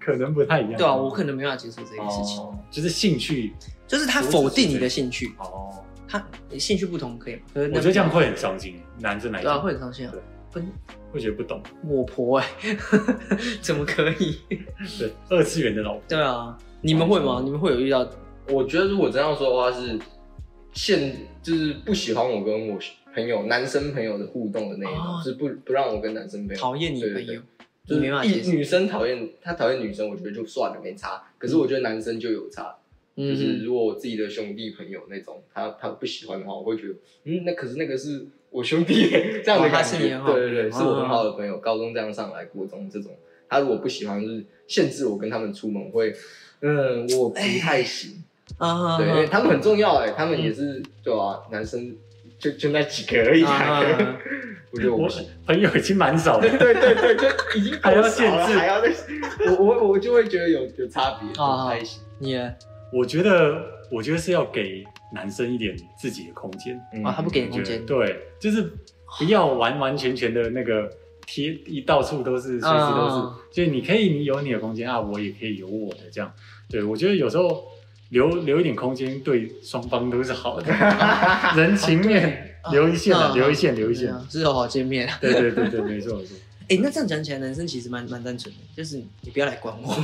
可能不太一样。对啊，我可能没办法接受这件事情，哦就是兴趣就是他否定你的兴趣，哦，他兴趣不同可以吗？可是那我觉得这样会很伤心，男生来对啊，讲会很伤心啊对。分会觉得不懂。我婆哎、怎么可以？对，二次元的老婆对啊，你们会吗？你们会有遇到？我觉得如果这样说的话，是现就是不喜欢我跟我朋友男生朋友的互动的那一种，哦是不不让我跟男生朋友讨厌你对对对朋友，就是没办法接受。一女生讨厌他讨厌女生，我觉得就算了没差。可是我觉得男生就有差，就是嗯，如果我自己的兄弟朋友那种，他他不喜欢的话，我会觉得，嗯，那可是那个是我兄弟这样的感觉。对对对，嗯是我很好的朋友，高中这样上来，国中这种，他如果不喜欢，就是限制我跟他们出门，我会，嗯，我不太行。啊，对，因为他们很重要哎，他们也是对啊，男生就就那几个而已，啊 我觉得我我。朋友已经蛮少了。对对对，就已经还要限制还要再，我我我就会觉得有有差别，啊不太行。你呢我觉得，我觉得是要给男生一点自己的空间。嗯啊，他不给你我空间，对，就是不要完完全全的那个贴一到处都是，随时都是，啊就是你可以你有你的空间啊，我也可以有我的这样。对我觉得有时候留留一点空间，对双方都是好的，人情面留一线留一线，留一线。之后好见面啊。对对对对，没错没错。哎，那这样讲起来，男生其实蛮蛮单纯的，就是你不要来管我。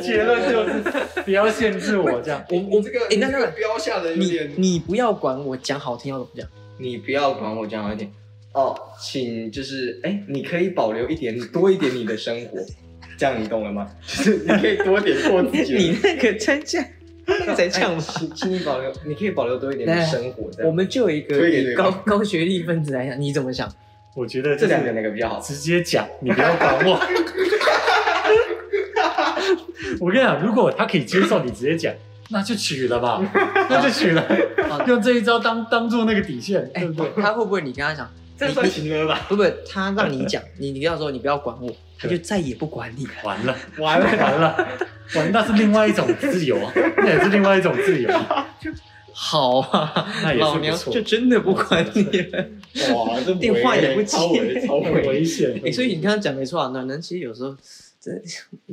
结论就是不要限制我这样。我我这个哎那那个标下的有你点，你不要管我，讲好听要怎么讲？你不要管我讲好一点哦，请就是哎，你可以保留一点多一点你的生活，这样你懂了吗？就是 你可以多点过自己。你那个在讲，那个在讲哎吗？请请你保留，你可以保留多一点的生活。我们就有一个高高学历分子来讲，你怎么想？我觉得这两个个哪个比较好？直接讲，你不要管我。我跟你讲，如果他可以接受你直接讲，那就娶了吧，那就娶了，用这一招当当做那个底线，对不对？他会不会你跟他讲，这算情了吧？不不，他让你讲，你你跟他说你不要管我，他就再也不管你了。完了，完了，完了，完，那是另外一种自由啊，那也是另外一种自由，好啊，那也老娘是不错就，真的不管你了。哇，这电话也不接超危超危。险。哎，所以你刚刚讲没错啊，暖男其实有时候真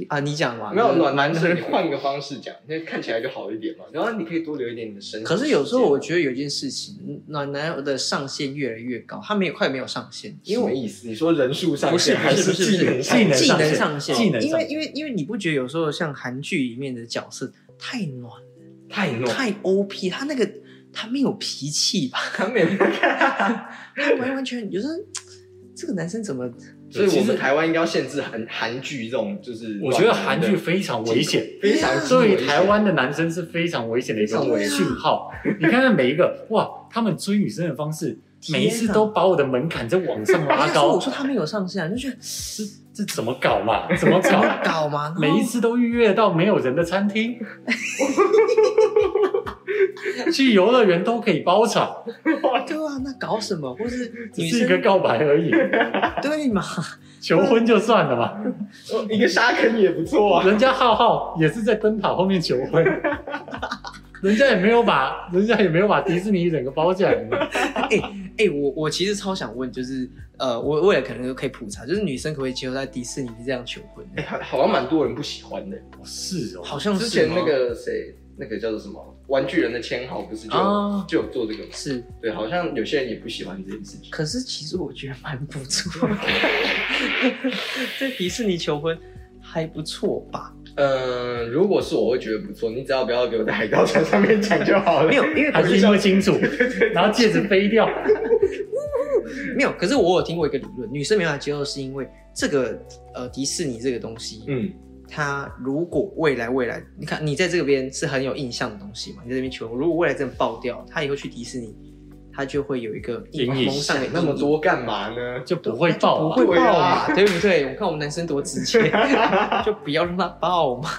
啊，你讲嘛，没有暖男 换个方式讲，那看起来就好一点嘛。然后你可以多留一点你的生活。可是有时候我觉得有一件事情，暖男的上限越来越高，他没有快没有上限，因为我什么意思？你说人数上不是限还不是不是技能上技能技上限能上限，技能上限因为因为因为你不觉得有时候像韩剧里面的角色太暖了，太暖，太 OP，他那个他没有脾气吧？他没有。他完完全有时候这个男生怎么所以我们台湾应该要限制韩韩剧这种，就是我觉得韩剧非常危险，非常对台湾的男生是非常危险的一个非常危讯号。你看看每一个，哇，他们追女生的方式，每一次都把我的门槛在往上拉所以高我，说他们有上限啊，就觉得 这这怎么搞嘛？怎 么怎么搞？搞嘛？每一次都预约到没有人的餐厅，去游乐园都可以包场，对啊，那搞什么？或是只是一个告白而已，对嘛？求婚就算了嘛。哦一个沙坑也不错啊。人家浩浩也是在奔跑后面求婚，人家也没有把，人家也没有把迪士尼整个包起来 哎。哎、我我其实超想问，就是呃，我我也可能可以普查，就是女生可不可以接受在迪士尼这样求婚？哎，好好像蛮多人不喜欢的。是哦，好像是之前那个谁，那个叫做什么《玩具人的签号》不是就啊就有做这个吗？是，对，好像有些人也不喜欢这件事情。可是其实我觉得蛮不错的，在迪士尼求婚还不错吧？嗯，如果是我会觉得不错，你只要不要给我在海盗船上面讲就好了。没有，因为还听不清楚，然后戒指飞掉，没有，可是我有听过一个理论，女生没办法接受，是因为这个呃迪士尼这个东西，嗯，它如果未来未来，你看你在这边是很有印象的东西嘛，你在这边求婚，如果未来真的爆掉，他以后去迪士尼，他就会有一个阴影蒙上的那么多干嘛呢？就不会爆啊，不会爆嘛，对不对？我看我们男生多直接，就不要让他爆嘛。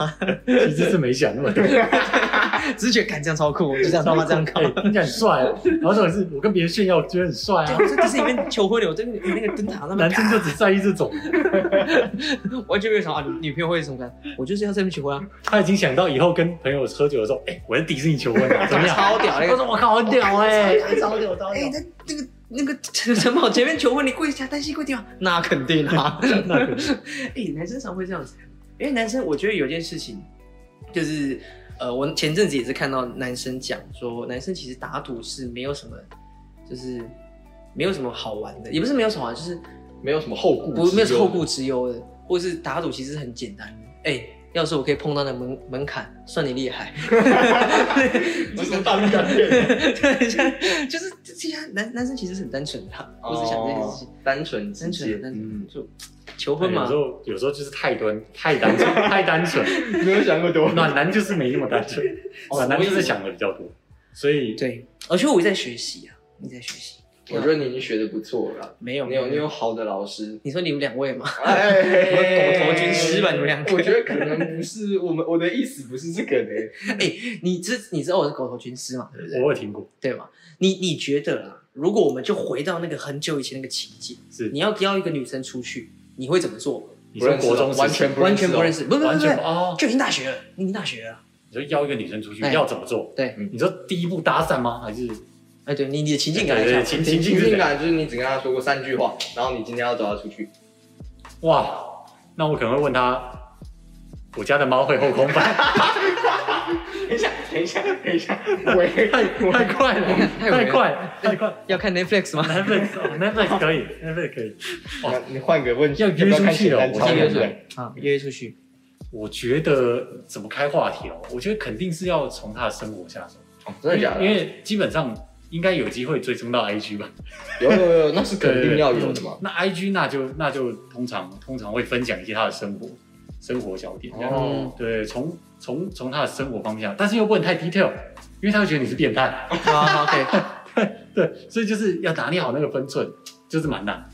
其实是没想那么多。只是觉得干这样超酷，我就这样他妈这样搞。哎，听起来很帅啊。然后重点是我跟别人炫耀，觉得很帅对，啊。我在迪士尼里面求婚了，我在那个那个灯塔那边，男生就只在意这种，完全没有想啊，女女朋友会是什么感？我就是要在那边求婚啊，他已经想到以后跟朋友喝酒的时候，哎，我在迪士尼求婚啊，怎么样？超屌那个我说我靠，很屌哎，超屌超哎、屌。那那个那个陈 陈宝前面求婚，你跪下，单膝跪地吗？那肯定啊，那肯定哎、男生常会这样子，因为男生我觉得有件事情，就是呃，我前阵子也是看到男生讲说，男生其实打赌是没有什么，就是没有什么好玩的，也不是没有什么好玩，就是没有什么后顾不没有后顾之忧的，或是打赌其实很简单的，哎、要是我可以碰到那门门槛，算你厉害。这是大陆感片，对，像就是这些男男生其实是很单纯的啊，我只想这件事情，单纯单纯接，单纯嗯就求婚嘛。有时，候有时候就是太端太单纯太单纯，没有想过多。暖男就是没那么单纯，暖男就是想的比较多，所以对，而且我也在学习啊，你在学习，我觉得你已经学的不错了啦，没有你有你有好的老师。你说你们两位吗？哎，狗头军师吧你们两个我觉得可能不是我们我的意思不是这个呢。哎、你知你知道我是狗头军师嘛，对不对？我有听过，对吗？你你觉得啦，如果我们就回到那个很久以前那个情景，是你要邀一个女生出去，你会怎么做？你说国中完全不完全不认识识，不不不完全不，哦，就已经大学了，你已经大学了。你说邀一个女生出去哎要怎么做？对，你说第一步搭讪吗？还是哎，对你你的情境感情情情情境是怎样感就是你只跟他说过三句话，然后你今天要找他出去，哇，那我可能会问他，我家的猫会后空翻，等一下，等一下，等一下，喂，太太快了，太太快，太快。要看 Netflix 吗？Netflix 哦 Netflix 可以，Netflix 可以。那你换个问题，要约出去哦我简单超人啊，约出去。我觉得怎么开话题哦？我觉得肯定是要从他的生活下手，哦真的假的？因为基本上应该有机会追踪到 IG 吧。有有有，那是肯定要有的嘛。那 IG 那就那就通常通常会分享一些他的生活生活小点。哦，对，从从从他的生活方向，但是又不能太 detail，因为他会觉得你是变态。好好，OK，对，所以就是要拿捏好那个分寸，就是蛮难。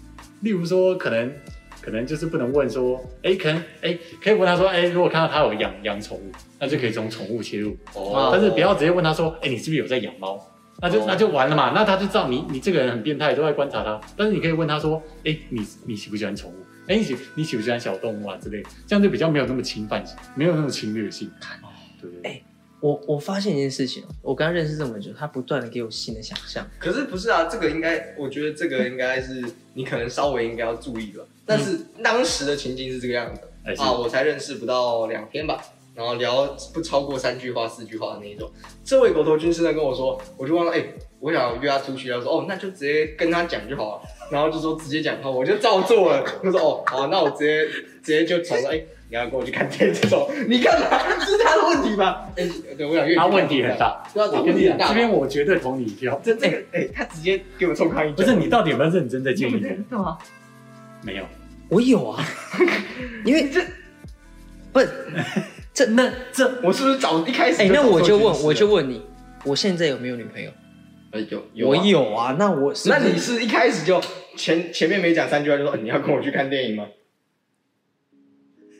例如说，可能可能就是不能问说，哎，可能哎，可以问他说，哎，如果看到他有养养宠物，那就可以从宠物切入，哦但是不要直接问他说，哎，你是不是有在养猫？那就哦那就完了嘛，那他就知道你你这个人很变态，都在观察他。但是你可以问他说，哎，你你喜不喜欢宠物？哎，你喜你喜不喜欢小动物啊之类的，这样就比较没有那么侵犯性，没有那么侵略性。对对对。哎我我发现一件事情哦，我跟他认识这么久，他不断的给我新的想象。可是不是啊？这个应该，我觉得这个应该是你可能稍微应该要注意了。但是当时的情境是这个样子啊，我才认识不到两天吧，然后聊不超过三句话、四句话的那一种。这位狗头军师呢跟我说，我就问了，哎、我想约他出去，他说哦，那就直接跟他讲就好了。然后就说直接讲话，我就照做了。他说哦，好，那我直接直接就传说，哎、你要跟我去看电影这种，你干嘛？这是他的问题吧？哎、对，我想约他问题很大，问题很大这。边我绝对投你一票。这这个，哎、他直接给我冲康一，不是你到底有没有认真在建议人？干嘛？没有，我有啊，因为这不这那这我是不是早一开始？哎、那我就问，啊我就，问你，我现在有没有女朋友？哎有我啊，有啊，那我是是那你是一开始就前前面没讲三句话就说、哎你要跟我去看电影吗？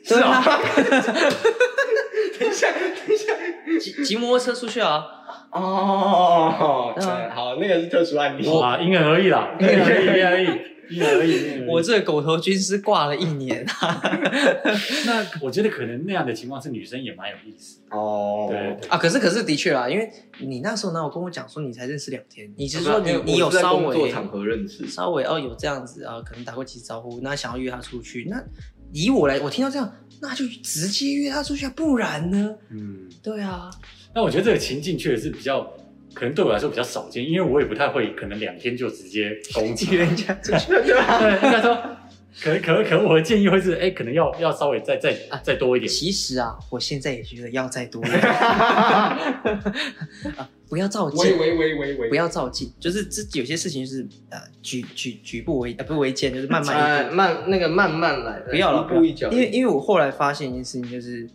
是啊，等一下，等一下，骑骑摩托车出去啊？哦，好，那个是特殊案例。啊，因人而异啦，因人而异，我这个狗头军师挂了一年。啊！那我觉得可能那样的情况是女生也蛮有意思的。哦，对对啊，可是可是的确啦，因为你那时候呢，我跟我讲说你才认识两天，你是说你你有稍微工作场合认识，稍微哦有这样子啊，可能打过几次招呼，那想要约他出去，那以我来，我听到这样，那就直接约他出去啊，不然呢？嗯，对啊，那我觉得这个情境确实是比较，可能对我来说比较少见，因为我也不太会，可能两天就直接 攻击人家出去，对吧？对，应该说，可能可能可能我的建议会是，哎，可能要要稍微再再再多一点。其实啊，我现在也觉得要再多一点 啊，不要照喂进。喂喂喂喂，不要照进，就是这有些事情就是呃举举举步维呃不是维艰，就是慢慢慢慢那个慢慢来，不要了，一步一脚，因为因为我后来发现一件事情，就是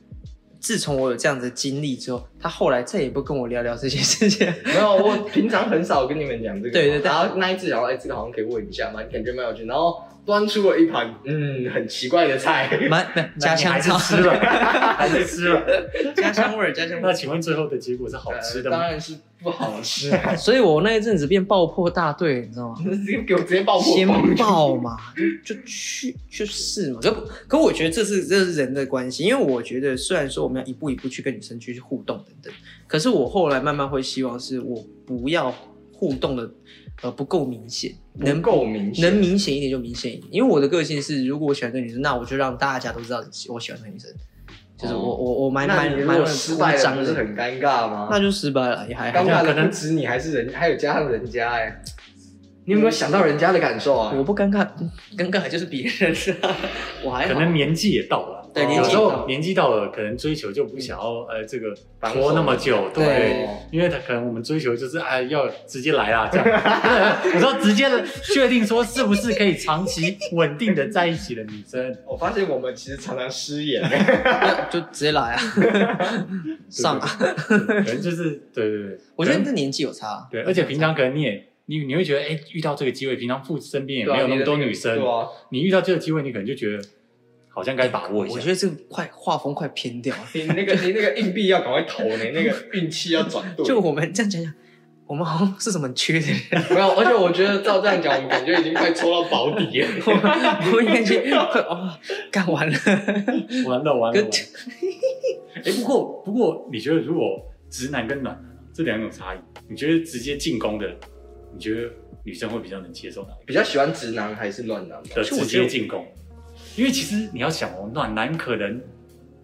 自从我有这样的经历之后，他后来再也不跟我聊聊这些事情。没有，我平常很少跟你们讲这个。对对对然后那一次，然后哎，这个好像可以问一下嘛，你感觉蛮有趣。然后端出了一盘嗯很奇怪的菜，蛮没家乡还是菜，吃了，还是吃了。家乡味儿，家乡味儿。那请问最后的结果是好吃的吗？呃当然是不好吃。所以我那一阵子变爆破大队，你知道吗？直接给我直接爆破，先爆嘛，就就去去试嘛。可可我觉得这是这是人的关系，因为我觉得虽然说我们要一步一步去跟女生去互动等等，可是我后来慢慢会希望是我不要互动的呃不够明显，能能够明显，能明显一点就明显一点。因为我的个性是，如果我喜欢这个女生，那我就让大家都知道我喜欢这个女生，就是我、哦我我蛮那蛮蛮你如果失败了，张的，不是很尴尬吗？那就失败了，也还好尴。尬可能的不止你，还是人，还有加上人家哎。你有没有想到人家的感受啊？我不尴尬，尴尬就是别人啊，我还可。能年纪也到了，有时候年纪到了，可能追求就不想要呃这个拖那么久，对。对，因为他可能我们追求就是哎要直接来啊这样，对我说直接的确定说是不是可以长期稳定的在一起的女生，我发现我们其实常常失言。就直接来啊，上啊！可能就是对对对，我觉得这年纪有差，对，而且平常可能你也你你会觉得哎遇到这个机会，平常父身边也没有那么多女生。你遇到这个机会，你可能就觉得好像该把握一下我觉。得这个快画风快偏掉了。你那个你那个硬币要赶快投呢，那个运气要转对。就我们这样讲讲，我们好像是什么缺的人，没有，而且我觉得照这样讲，我们感觉已经快抽到保底了。我们我们感觉哦，干完了。完了完了。哎，不过不过，你觉得如果直男跟暖男这两种差异，你觉得直接进攻的，你觉得女生会比较能接受哪一比较喜欢直男还是暖男？个的直接进攻？因为其实你要想哦，暖男可能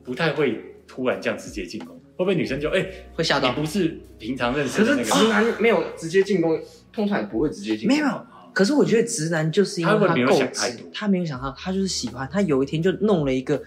不太会突然这样直接进攻，会不会女生就哎，会吓到？你不是平常认识可是的那个，直男没有直接进攻，通常也不会直接进攻。没有，可是我觉得直男就是因为他会不会没有够想太多，直他没有想到，他就是喜欢，他有一天就弄了一个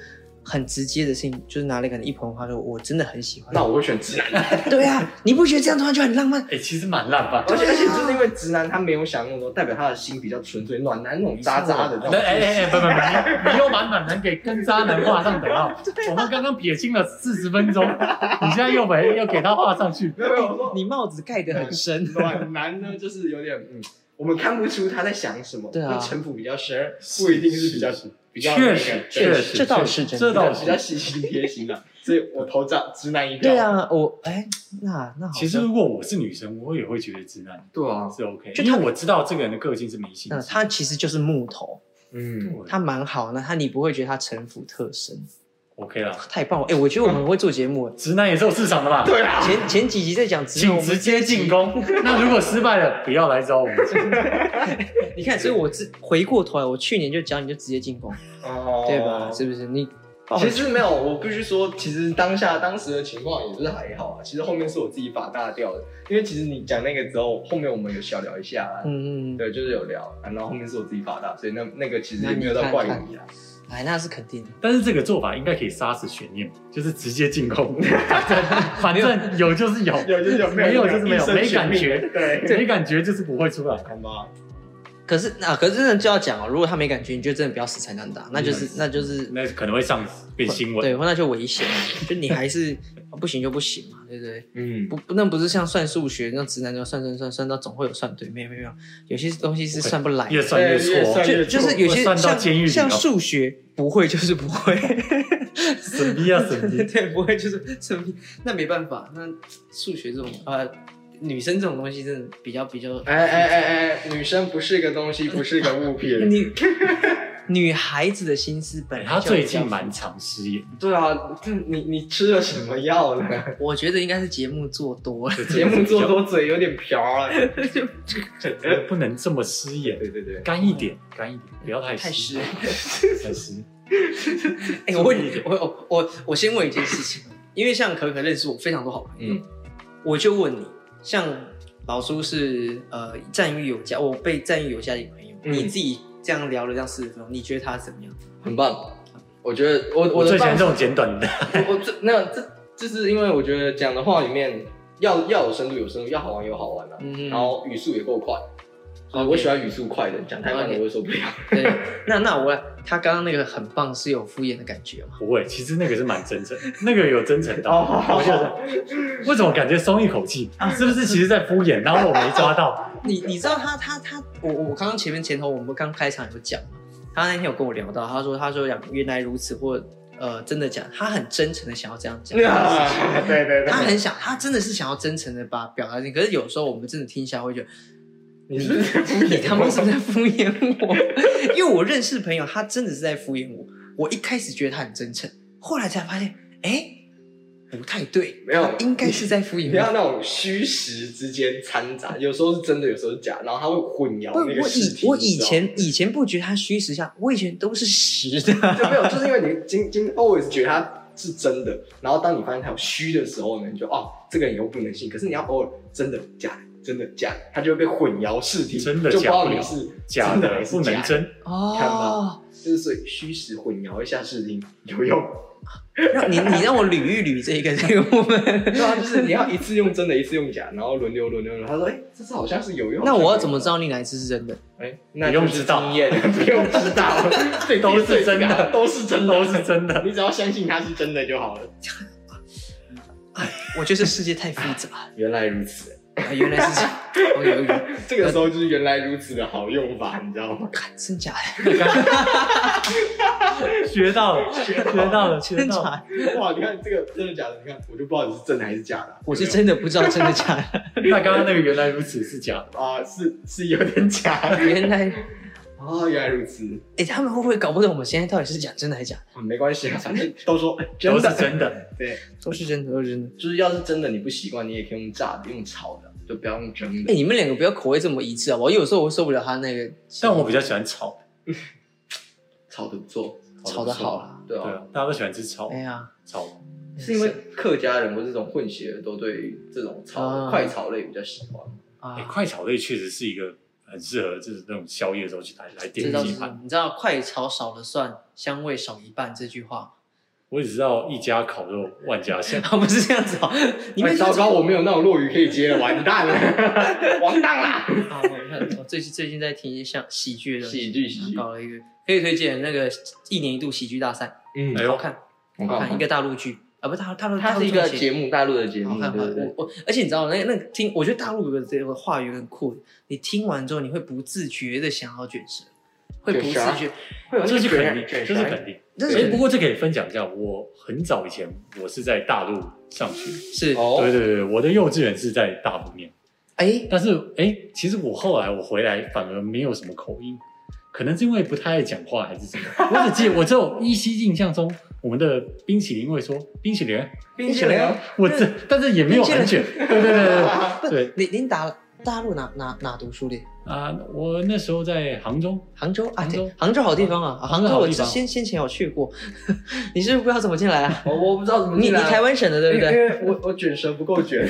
很直接的事情，就是拿了一个一盆花说：“我真的很喜欢。”那我会选直男。对啊，你不觉得这样突然就很浪漫？哎，其实蛮浪漫？而且而且就是因为直男他没有想那么多，代表他的心比较纯粹。暖男那种渣渣的那种，哎哎哎，不不不，你你又把暖男给跟渣男画上等号。我们刚刚撇清了四十分钟，你现在又把又给他画上去。没有没有，我说你帽子盖得很深。暖男呢，就是有点嗯，我们看不出他在想什么，对啊城府比较深，不一定是比较比较确实确实实，这倒是真的这倒是比较。细心贴心的，所以我投直直男一票。对，啊，我哎，那那好其实如果我是女生，我也会觉得直男对啊，是 OK，就他因为我知道这个人的个性是迷信嗯，。他其实就是木头，嗯，他蛮好，那他你不会觉得他城府特深，OK 了，太棒了！哎，我觉得我们很会做节目。直男也是有市场的嘛。对啊，前前几集在讲直男，请直接进攻。那如果失败了，不要来找我们。你看，所以我自回过头来，我去年就教你就直接进攻，哦对吧？是不是？你其实没有，我必须说，其实当下当时的情况也是还好啊。其实后面是我自己把大掉的，因为其实你讲那个之后，后面我们有小聊一下啊，嗯嗯嗯，对，就是有聊，啊然后后面是我自己把大，所以那那个其实也没有到怪你啊。哎，那是肯定的。但是这个做法应该可以杀死悬念，就是直接进攻，反正反正有就是有，有就是有，没有就是没有，没感觉，对，没感觉就是不会出来。好吧，可是啊，可是真的就要讲哦，如果他没感觉，你就真的不要死缠烂打，那就是嗯那就是那可能会上变新闻。对，那就危险，就你还是不行就不行嘛，对不对？嗯，不，那不是像算数学那种直男就算算算算到总会有算对，没有没有没有，有些东西是算不来的，越算越错，就就是有些算到监狱像像数学不会就是不会，神秘啊神秘。对，不会就是神逼，那没办法，那数学这种呃女生这种东西真的比较比较，哎哎哎哎，女生不是个东西，不是个物品。你 女孩子的心思本来他就比较最近蛮常失言，对啊，这你你吃了什么药呢？我觉得应该是节目做多了，节目做多嘴有点瓢了，就。不能这么失言，对对对，干一点，干一点，不要太太湿。太湿。哎、我问你，我我我我先问一件事情，因为像可可认识我非常多好朋友，嗯我就问你，像老苏是呃赞誉有加，我被赞誉有加的一个朋友，嗯。你自己这样聊了这样四十分钟，你觉得他怎么样？很棒。我觉得我我最喜欢这种简短的，我我这那这这是因为我觉得讲的话里面要要有深度有深度，要好玩有好玩啊，嗯。然后语速也够快，呃我喜欢语速快的，讲太慢的 OK 我会受不了。对，那那我他刚刚那个很棒，是有敷衍的感觉吗？不会，其实那个是蛮真诚，那个有真诚到。哦我觉得为什么感觉松一口气？是不是其实在敷衍？然后我没抓到。你你知道他他他，我我刚刚前面前头我们刚开场有讲嘛，他那天有跟我聊到，他说他说讲原来如此，或呃真的讲，他很真诚的想要这样讲。对对对，他很想，他真的是想要真诚的把表达进，可是有时候我们真的听下来会觉得，你你衍他妈是不是在敷衍我？因为我认识朋友，他真的是在敷衍我。我一开始觉得他很真诚，后来才发现，哎，不太对，没有应该是在敷衍我。不要那种虚实之间掺杂，有时候是真的，有时候是假，然后他会混淆不，那个我。以我以前以前不觉得他虚实像，我以前都是实的。就没有，就是因为你今今 always 觉得他是真的，然后当你发现他有虚的时候呢，你就哦，这个人以后不能信。可是你要偶尔真的假的，真的假的，他就会被混淆视听，真的就不知道假不了你是假的还是假的，不能真，看哦吧，就是所以虚实混淆一下视听有用。让你你让我捋一捋这个这个部分。对啊，就是你要一次用真的，一次用假，然后轮流轮流轮。他说，哎、这次好像是有用。那我要怎么知道你哪一次是真的？哎、那不用就是知道经验，不用知道，这都是真的都是真的，都是真的。你只要相信它是真的就好了。我觉得这世界太复杂 原来如此，啊！原来是这样。OK OK，这个时候就是原来如此的好用法，你知道吗？看 真假的，学到了，学到了，学真到了。假，哇，你看这个真的假的？你看我就不知道你是真的还是假的啊、我是真的不知道真的假的。那刚刚那个原来如此是假的，啊，是是有点假。原来，哦，原来如此，哎、他们会不会搞不懂我们现在到底是讲真的还是假的？嗯没关系啊，反正都说 都是真的。对，都是真的，都是真的。就是要是真的你不习惯，你也可以用炸的，用炒的，就不要用蒸的哎、的。你们两个不要口味这么一致啊！我有时候我会受不了他那个，但我比较喜欢炒的，炒的不错，炒的好啦。对啊，对啊，大家都喜欢吃炒哎呀，炒。是因为客家人或这种混血的都对这种炒啊快炒类比较喜欢。哎，啊，快炒类确实是一个很适合就是那种宵夜的时候去来来这点倒是几盘。你知道“快炒少了蒜，香味少一半”这句话。我只知道一家烤肉万家香，啊，不是这样子哦。你们哎糟糕，我没有那种落雨可以接了，完蛋了，完蛋啦！啊，我看我最近最近在听一些像喜剧的喜剧喜剧，搞了一个可以推荐那个一年一度喜剧大赛，嗯。好看，我好看。一个大陆剧啊，不是大大陆，它是一个节目，大陆的节目，好看，对对对。我我，而且你知道那那个听，我觉得大陆有个这个话语很酷，你听完之后你会不自觉的想要卷舌，会不自觉，会有这是肯定，这是肯定。哎，不过这可以分享一下，我很早以前我是在大陆上学，是。哦，对对对，我的幼稚园是在大陆念，哎，但是哎，其实我后来我回来反而没有什么口音，可能是因为不太爱讲话还是什么。我只记得我只有依稀印象中，我们的冰淇淋会说冰淇淋，冰淇淋，我这但是也没有很卷，对对对对对。您您打大陆哪哪哪读书的？啊！我那时候在杭州，杭州啊，杭州对，杭州好地方啊，杭杭州我之州好地方先先前有去过，你是不是不知道怎么进来啊？我我不知道怎么你你台湾省的对不对？因为我我卷舌不够 卷，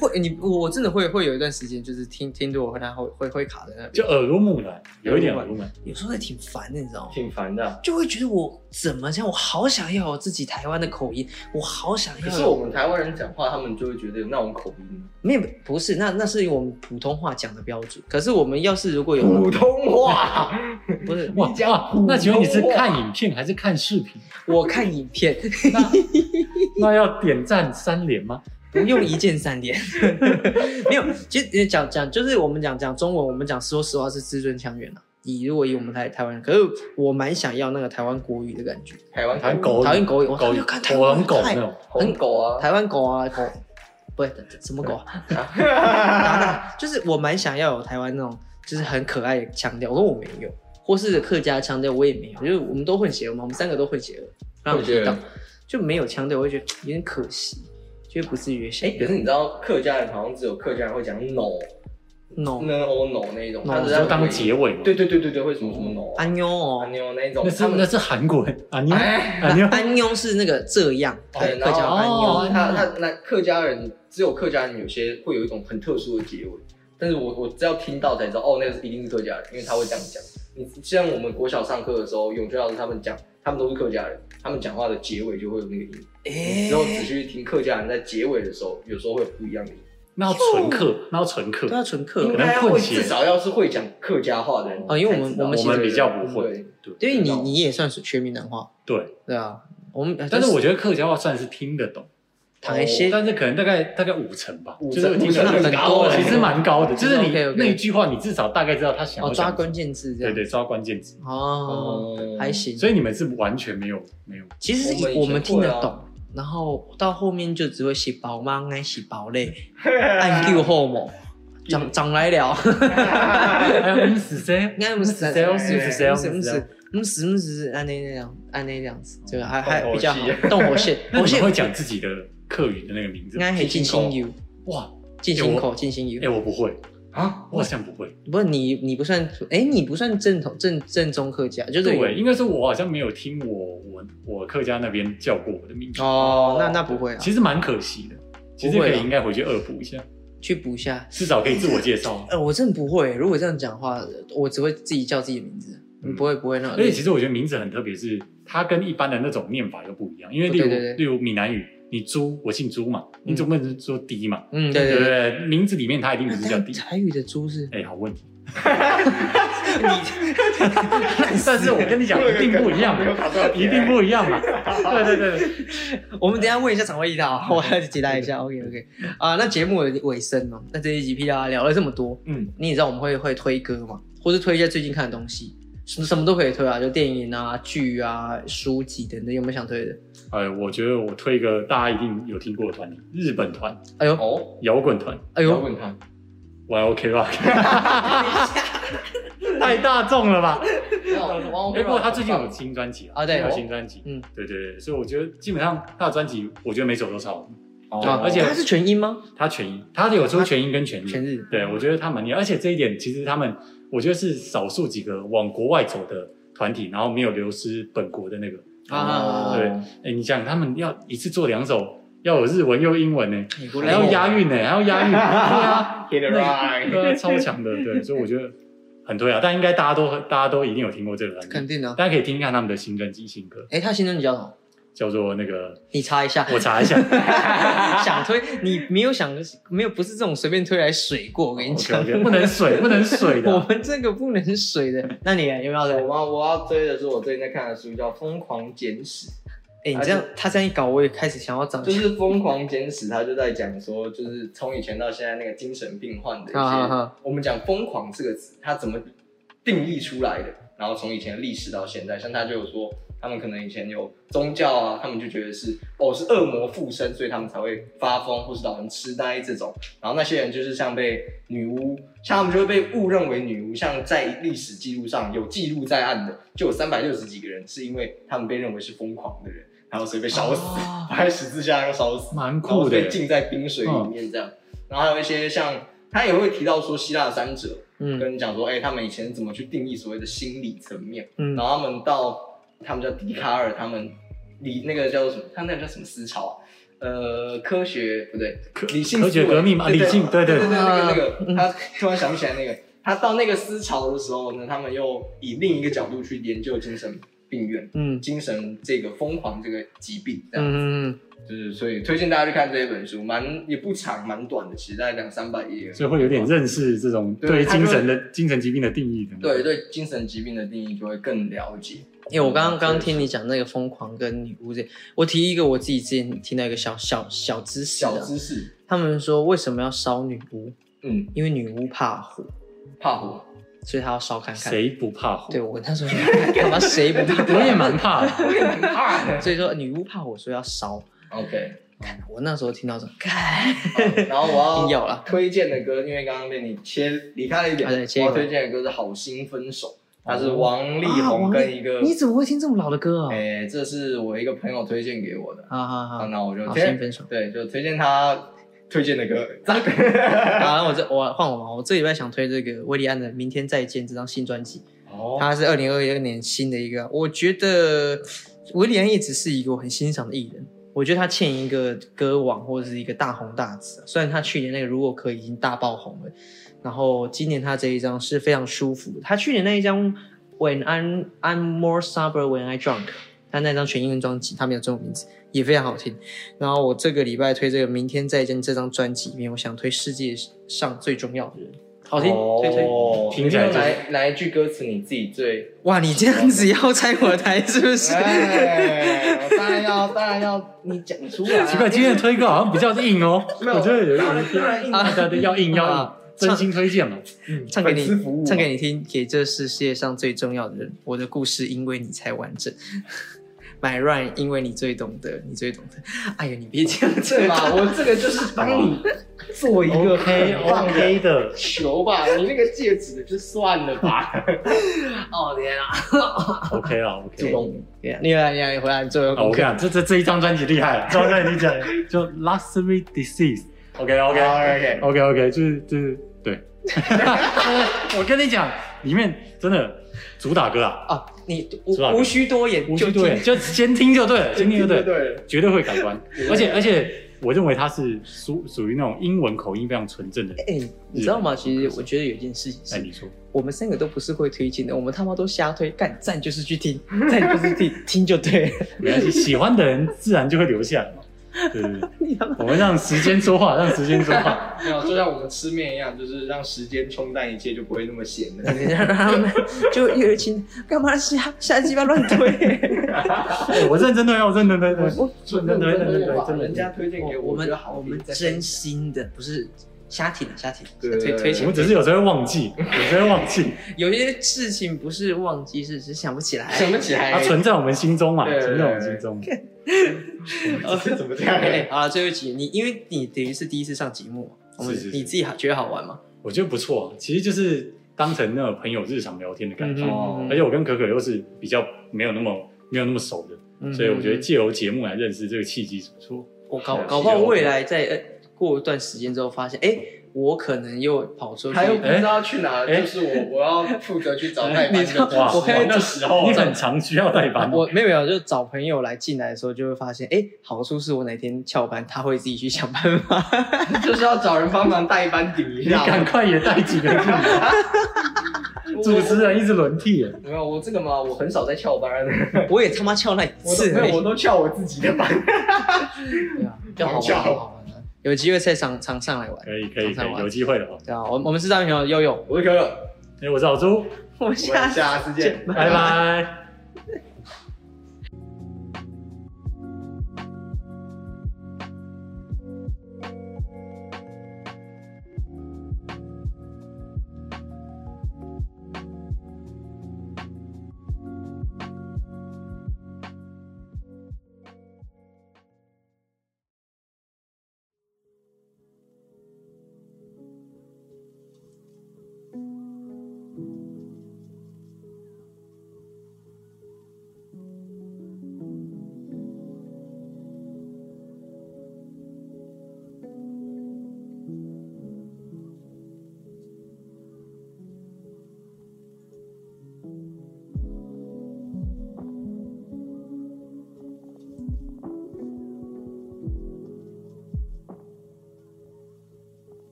会你我我真的会会有一段时间，就是听听着我和他会会会卡在那边，就耳濡目染，有一点耳濡目染。有时候也挺烦的，你知道吗？挺烦的。就会觉得我怎么这样，我好想要有自己台湾的口音，我好想要。可是我们台湾人讲话，他们就会觉得有那种口音。没有不是，那那是我们普通话讲的标准。可是我们要是如果有普通话，不是哇你讲！那请问你是看影片还是看视频？我看影片，那 那要点赞三连吗？不用一键三连，没有。其实讲讲就是我们讲讲中文，我们讲说实话是字正腔圆啊。以如果以我们台台湾人，可是我蛮想要那个台湾国语的感觉，台湾台湾狗语。台湾狗语，我狗就看台湾狗狗太那种，红狗啊，台湾狗啊狗，不是什么狗啊，就是我蛮想要有台湾那种就是很可爱的腔调，可是我没有，或是客家腔调我也没有，就是我们都混血儿嘛，我们三个都混血儿，让我混血儿。就没有腔调，我会觉得有点可惜，就不自觉想哎，可是你知道客家人好像只有客家人会讲 no no n o no 那一种他是当结尾嘛？对对对对对，会什么什么 no 啊安妞哦安，妞那一种，他们那是那是韩国人啊，你哎 啊你安妞是那个这样，对，客家安妞哦他他那客家人只有客家人有些会有一种很特殊的结尾，但是我我只要听到才知道，哦，那个是一定是客家人，因为他会这样讲。你像我们国小上课的时候，永泉老师他们讲，他们都是客家人，他们讲话的结尾就会有那个音。哎之后仔细听客家人在结尾的时候，有时候会有不一样的音。那要纯客，那要纯客那。要纯客应。该要会困起至少要是会讲客家话的人哦。因为我们我们我们比较不会对，对。因为你你也算是学闽南话，对，对啊。我们但是我觉得客家话算是听得懂，谈一些。但是可能大概大概五成吧，五就是听成很高其实蛮高的。就是你那一句话，你至少大概知道他想要抓关键字。对对，抓关键字。哦，还行。所以你们是完全没有没有。其实我们我们听得懂，然后到后面就只会写宝妈，爱洗宝类，按 Q 后某，长 长来了，哎呀，嗯死谁？应该不是死谁哦？不是死谁哦？不是不死谁哦是不是不是按那那样按那样子，这个还动火还比较好系。动火线，那你火线们会讲自己的客语的那个名字吗？应该可以进心 U，哇，进心口，进心哎，U。我不会，啊，我好像不会。不是你你不算，哎，你不算正统正正宗客家，就是对，应该说我好像没有听我我我客家那边叫过我的名字，哦，那那不会啊，其实蛮可惜的。其实可以应该回去恶补一下，去补一下。至少可以自我介绍。呃，我真的不会，如果这样讲的话，我只会自己叫自己的名字，嗯不会不会那种。而且其实我觉得名字很特别，是它跟一般的那种念法又不一样。因为例如例如闽南语，你朱，我姓朱嘛，你总不能说低嘛，嗯，对对不对？名字里面它一定不是叫低。台语的猪是哎，好问题。但是我跟你讲，一定不一样嘛，一定不一样嘛。对对对对，我们等一下问一下场外一套，我来解答一下。OK OK，啊、那节目的尾声哦，那这一集噼里啪啦聊了这么多，嗯，你也知道我们会会推歌嘛，或是推一些最近看的东西，什么什么都可以推啊，就电影啊、剧啊、书籍等等，有没有想推的？哎，我觉得我推一个大家一定有听过的团体，日本团哎呦，哦，摇滚团哎呦，摇滚团，YOK Rock，太大众了吧？哎，不过他最近有新专辑啊对有新专辑，嗯嗯，对对对，所以我觉得基本上他的专辑，我觉得每首都超好听。哦而且他是全音吗？他全音，他有出全音跟全日，全日对我觉得他蛮厉害，而且这一点其实他们，我觉得是少数几个往国外走的团体，然后没有流失本国的那个。啊。对，哎，你想他们要一次做两首，要有日文又英文呢，还要押韵呢，还要押韵，对啊。超强的，对，所以我觉得很推啊，但应该大家都大家都一定有听过这个肯定的。大家可以听听看他们的新专辑新歌，哎，他新专辑叫什么？叫做那个，你查一下。我查一下 想推你没有想没有不是这种随便推来水过，我跟你讲不能水，不能水的啊，我们这个不能水的。那你有没有？我要我要追的是我最近在看的书，叫《疯狂简史》。哎、你这样他这样一搞，我也开始想要找就是《疯狂简史》，他就在讲说，就是从以前到现在那个精神病患的一些，我们讲“疯狂”这个词，它怎么定义出来的？然后从以前的历史到现在，像他就有说，他们可能以前有宗教啊，他们就觉得是哦是恶魔附身，所以他们才会发疯或是老人痴呆这种。然后那些人就是像被女巫，像他们就会被误认为女巫，像在历史记录上有记录在案的，就有三百六十几个人是因为他们被认为是疯狂的人，然后所以被烧死，哦放在十字架上烧死。蛮酷的被，浸在冰水里面这样。然后还有一些像他也会提到说希腊三者，嗯跟你讲说，哎、他们以前怎么去定义所谓的心理层面，嗯然后他们到他们叫笛卡尔，他们理那个叫做什么？他那个叫什么思潮啊？呃，科学不对，理性科学革命嘛对理性对对对对，那个那嗯个，他突然想不起来那个，他到那个思潮的时候呢，他们又以另一个角度去研究精神病院。嗯精神这个疯狂这个疾病，这样子，嗯嗯就是所以推荐大家去看这一本书，蛮也不长，蛮短的，其实大概两三百页。所以会有点认识这种对精神的精神疾病的定义的。对对精神疾病的定义就会更了解。因为我刚刚刚刚听你讲那个疯狂跟女巫这，我提一个我自己之前听到一个小小小知识小啊，知识，他们说为什么要烧女巫？嗯，因为女巫怕火，怕火，所以他要烧看看。谁不怕火？对我那时候 他妈谁不怕？我也蛮怕的。我也蛮怕的。所以说女巫怕火，所以要烧。OK，我那时候听到这，看好然后我硬要有了推荐的歌，因为刚刚被你切离开了一点，我推荐的歌是《好心分手》，它是王力宏跟一个，你怎么会听这么老的歌啊？哎，这是我一个朋友推荐给我的，好好好，那我就推好先分手。对，就推荐他推荐的歌，赞。好，我这我换我嘛，我这礼拜想推这个威利安的《明天再见》这张新专辑，哦，他是二零二一年新的一个，我觉得威利安一直是一个我很欣赏的艺人。我觉得他欠一个歌王或者是一个大红大紫，虽然他去年那个如果可以已经大爆红了，然后今年他这一张是非常舒服。他去年那一张 When I'm I'm More Sober When I Drunk，他那张全英文专辑，他没有中文名字，也非常好听。然后我这个礼拜推这个《明天再见》这张专辑里面，我想推世界上最重要的人，好听，推推。哦，听起来就是哪哪一句歌词你自己最？哇，你这样子要拆我的台是不是？哎，我当然要，当然要你讲出来啊。奇怪，今天的推歌好像比较硬哦，没有我觉得有点当然硬啊，对对，要硬要硬啊，真心推荐嘛。唱给你唱给你听，给这世界上最重要的人，我的故事因为你才完整。My Run，因为你最懂得，你最懂得。哎呀，你别这样子对嘛？我这个就是帮你做一个 OK 很棒的 OK 的，球吧，你那个戒指就算了吧。哦天啊！OK 啊 OK。攻对啊，你来，你来，回来你讲，这这这一张专辑厉害了，这张专辑你讲就 Luxury Disease。OK OK OK OK OK，就是就是对。我跟你讲，里面真的主打歌啊，啊，你无无需多言，无需就多言，听就先听就对了，先听就对了。绝对会改观。而且而且，我认为他是属属于那种英文口音非常纯正的。哎、你知道吗？其实我觉得有一件事情哎，是，你说，我们三个都不是会推荐的，我们他妈都瞎推，干赞就是去听，赞就是听，听就对了。没关系，喜欢的人自然就会留下来嘛。对我们让时间说话，让时间说话。没有，就像我们吃面一样，就是让时间冲淡一切，就不会那么咸了。让他们 就越亲，干嘛瞎瞎鸡巴乱推？哎我认真的，我认真的，我认真推，认真推，真的人家推荐给我们觉得好我们真心的不是瞎挺瞎挺，推推前我们只是有时候会忘记，有时候会忘记，有些事情不是忘记，是只是想不起来。想不起来，它存在我们心中嘛，存在我们心中。这怎么这样？哎，好了，最后一集你因为你等于是第一次上节目，你自己好觉得好玩吗？我觉得不错，其实就是当成那种朋友日常聊天的感觉。哦而且我跟可可又是比较没有那么没有那么熟的，嗯所以我觉得借由节目来认识这个契机是不错。我搞搞不好未来在呃过一段时间之后发现，哎，我可能又跑出去他，又不知道去哪，哎就是我我要负责去找代班的。哇，我看那时候你很常需要代班，我没有没有，就找朋友来进来的时候，就会发现，哎，好处是我哪天翘班，他会自己去想办法。就是要找人帮忙代班顶一你下。赶快也带几个进来，主持人一直轮替耶。没有我这个嘛，我很少在翘班的，我也他妈翘那一次我都翘我自己的班。对啊，比较好玩，好玩的。有机会再常常上来玩。可以可以有机会的话。对啊，我我们是大朋友悠悠，我是悠悠，哎，我是老朱，我们我们下次见，拜拜。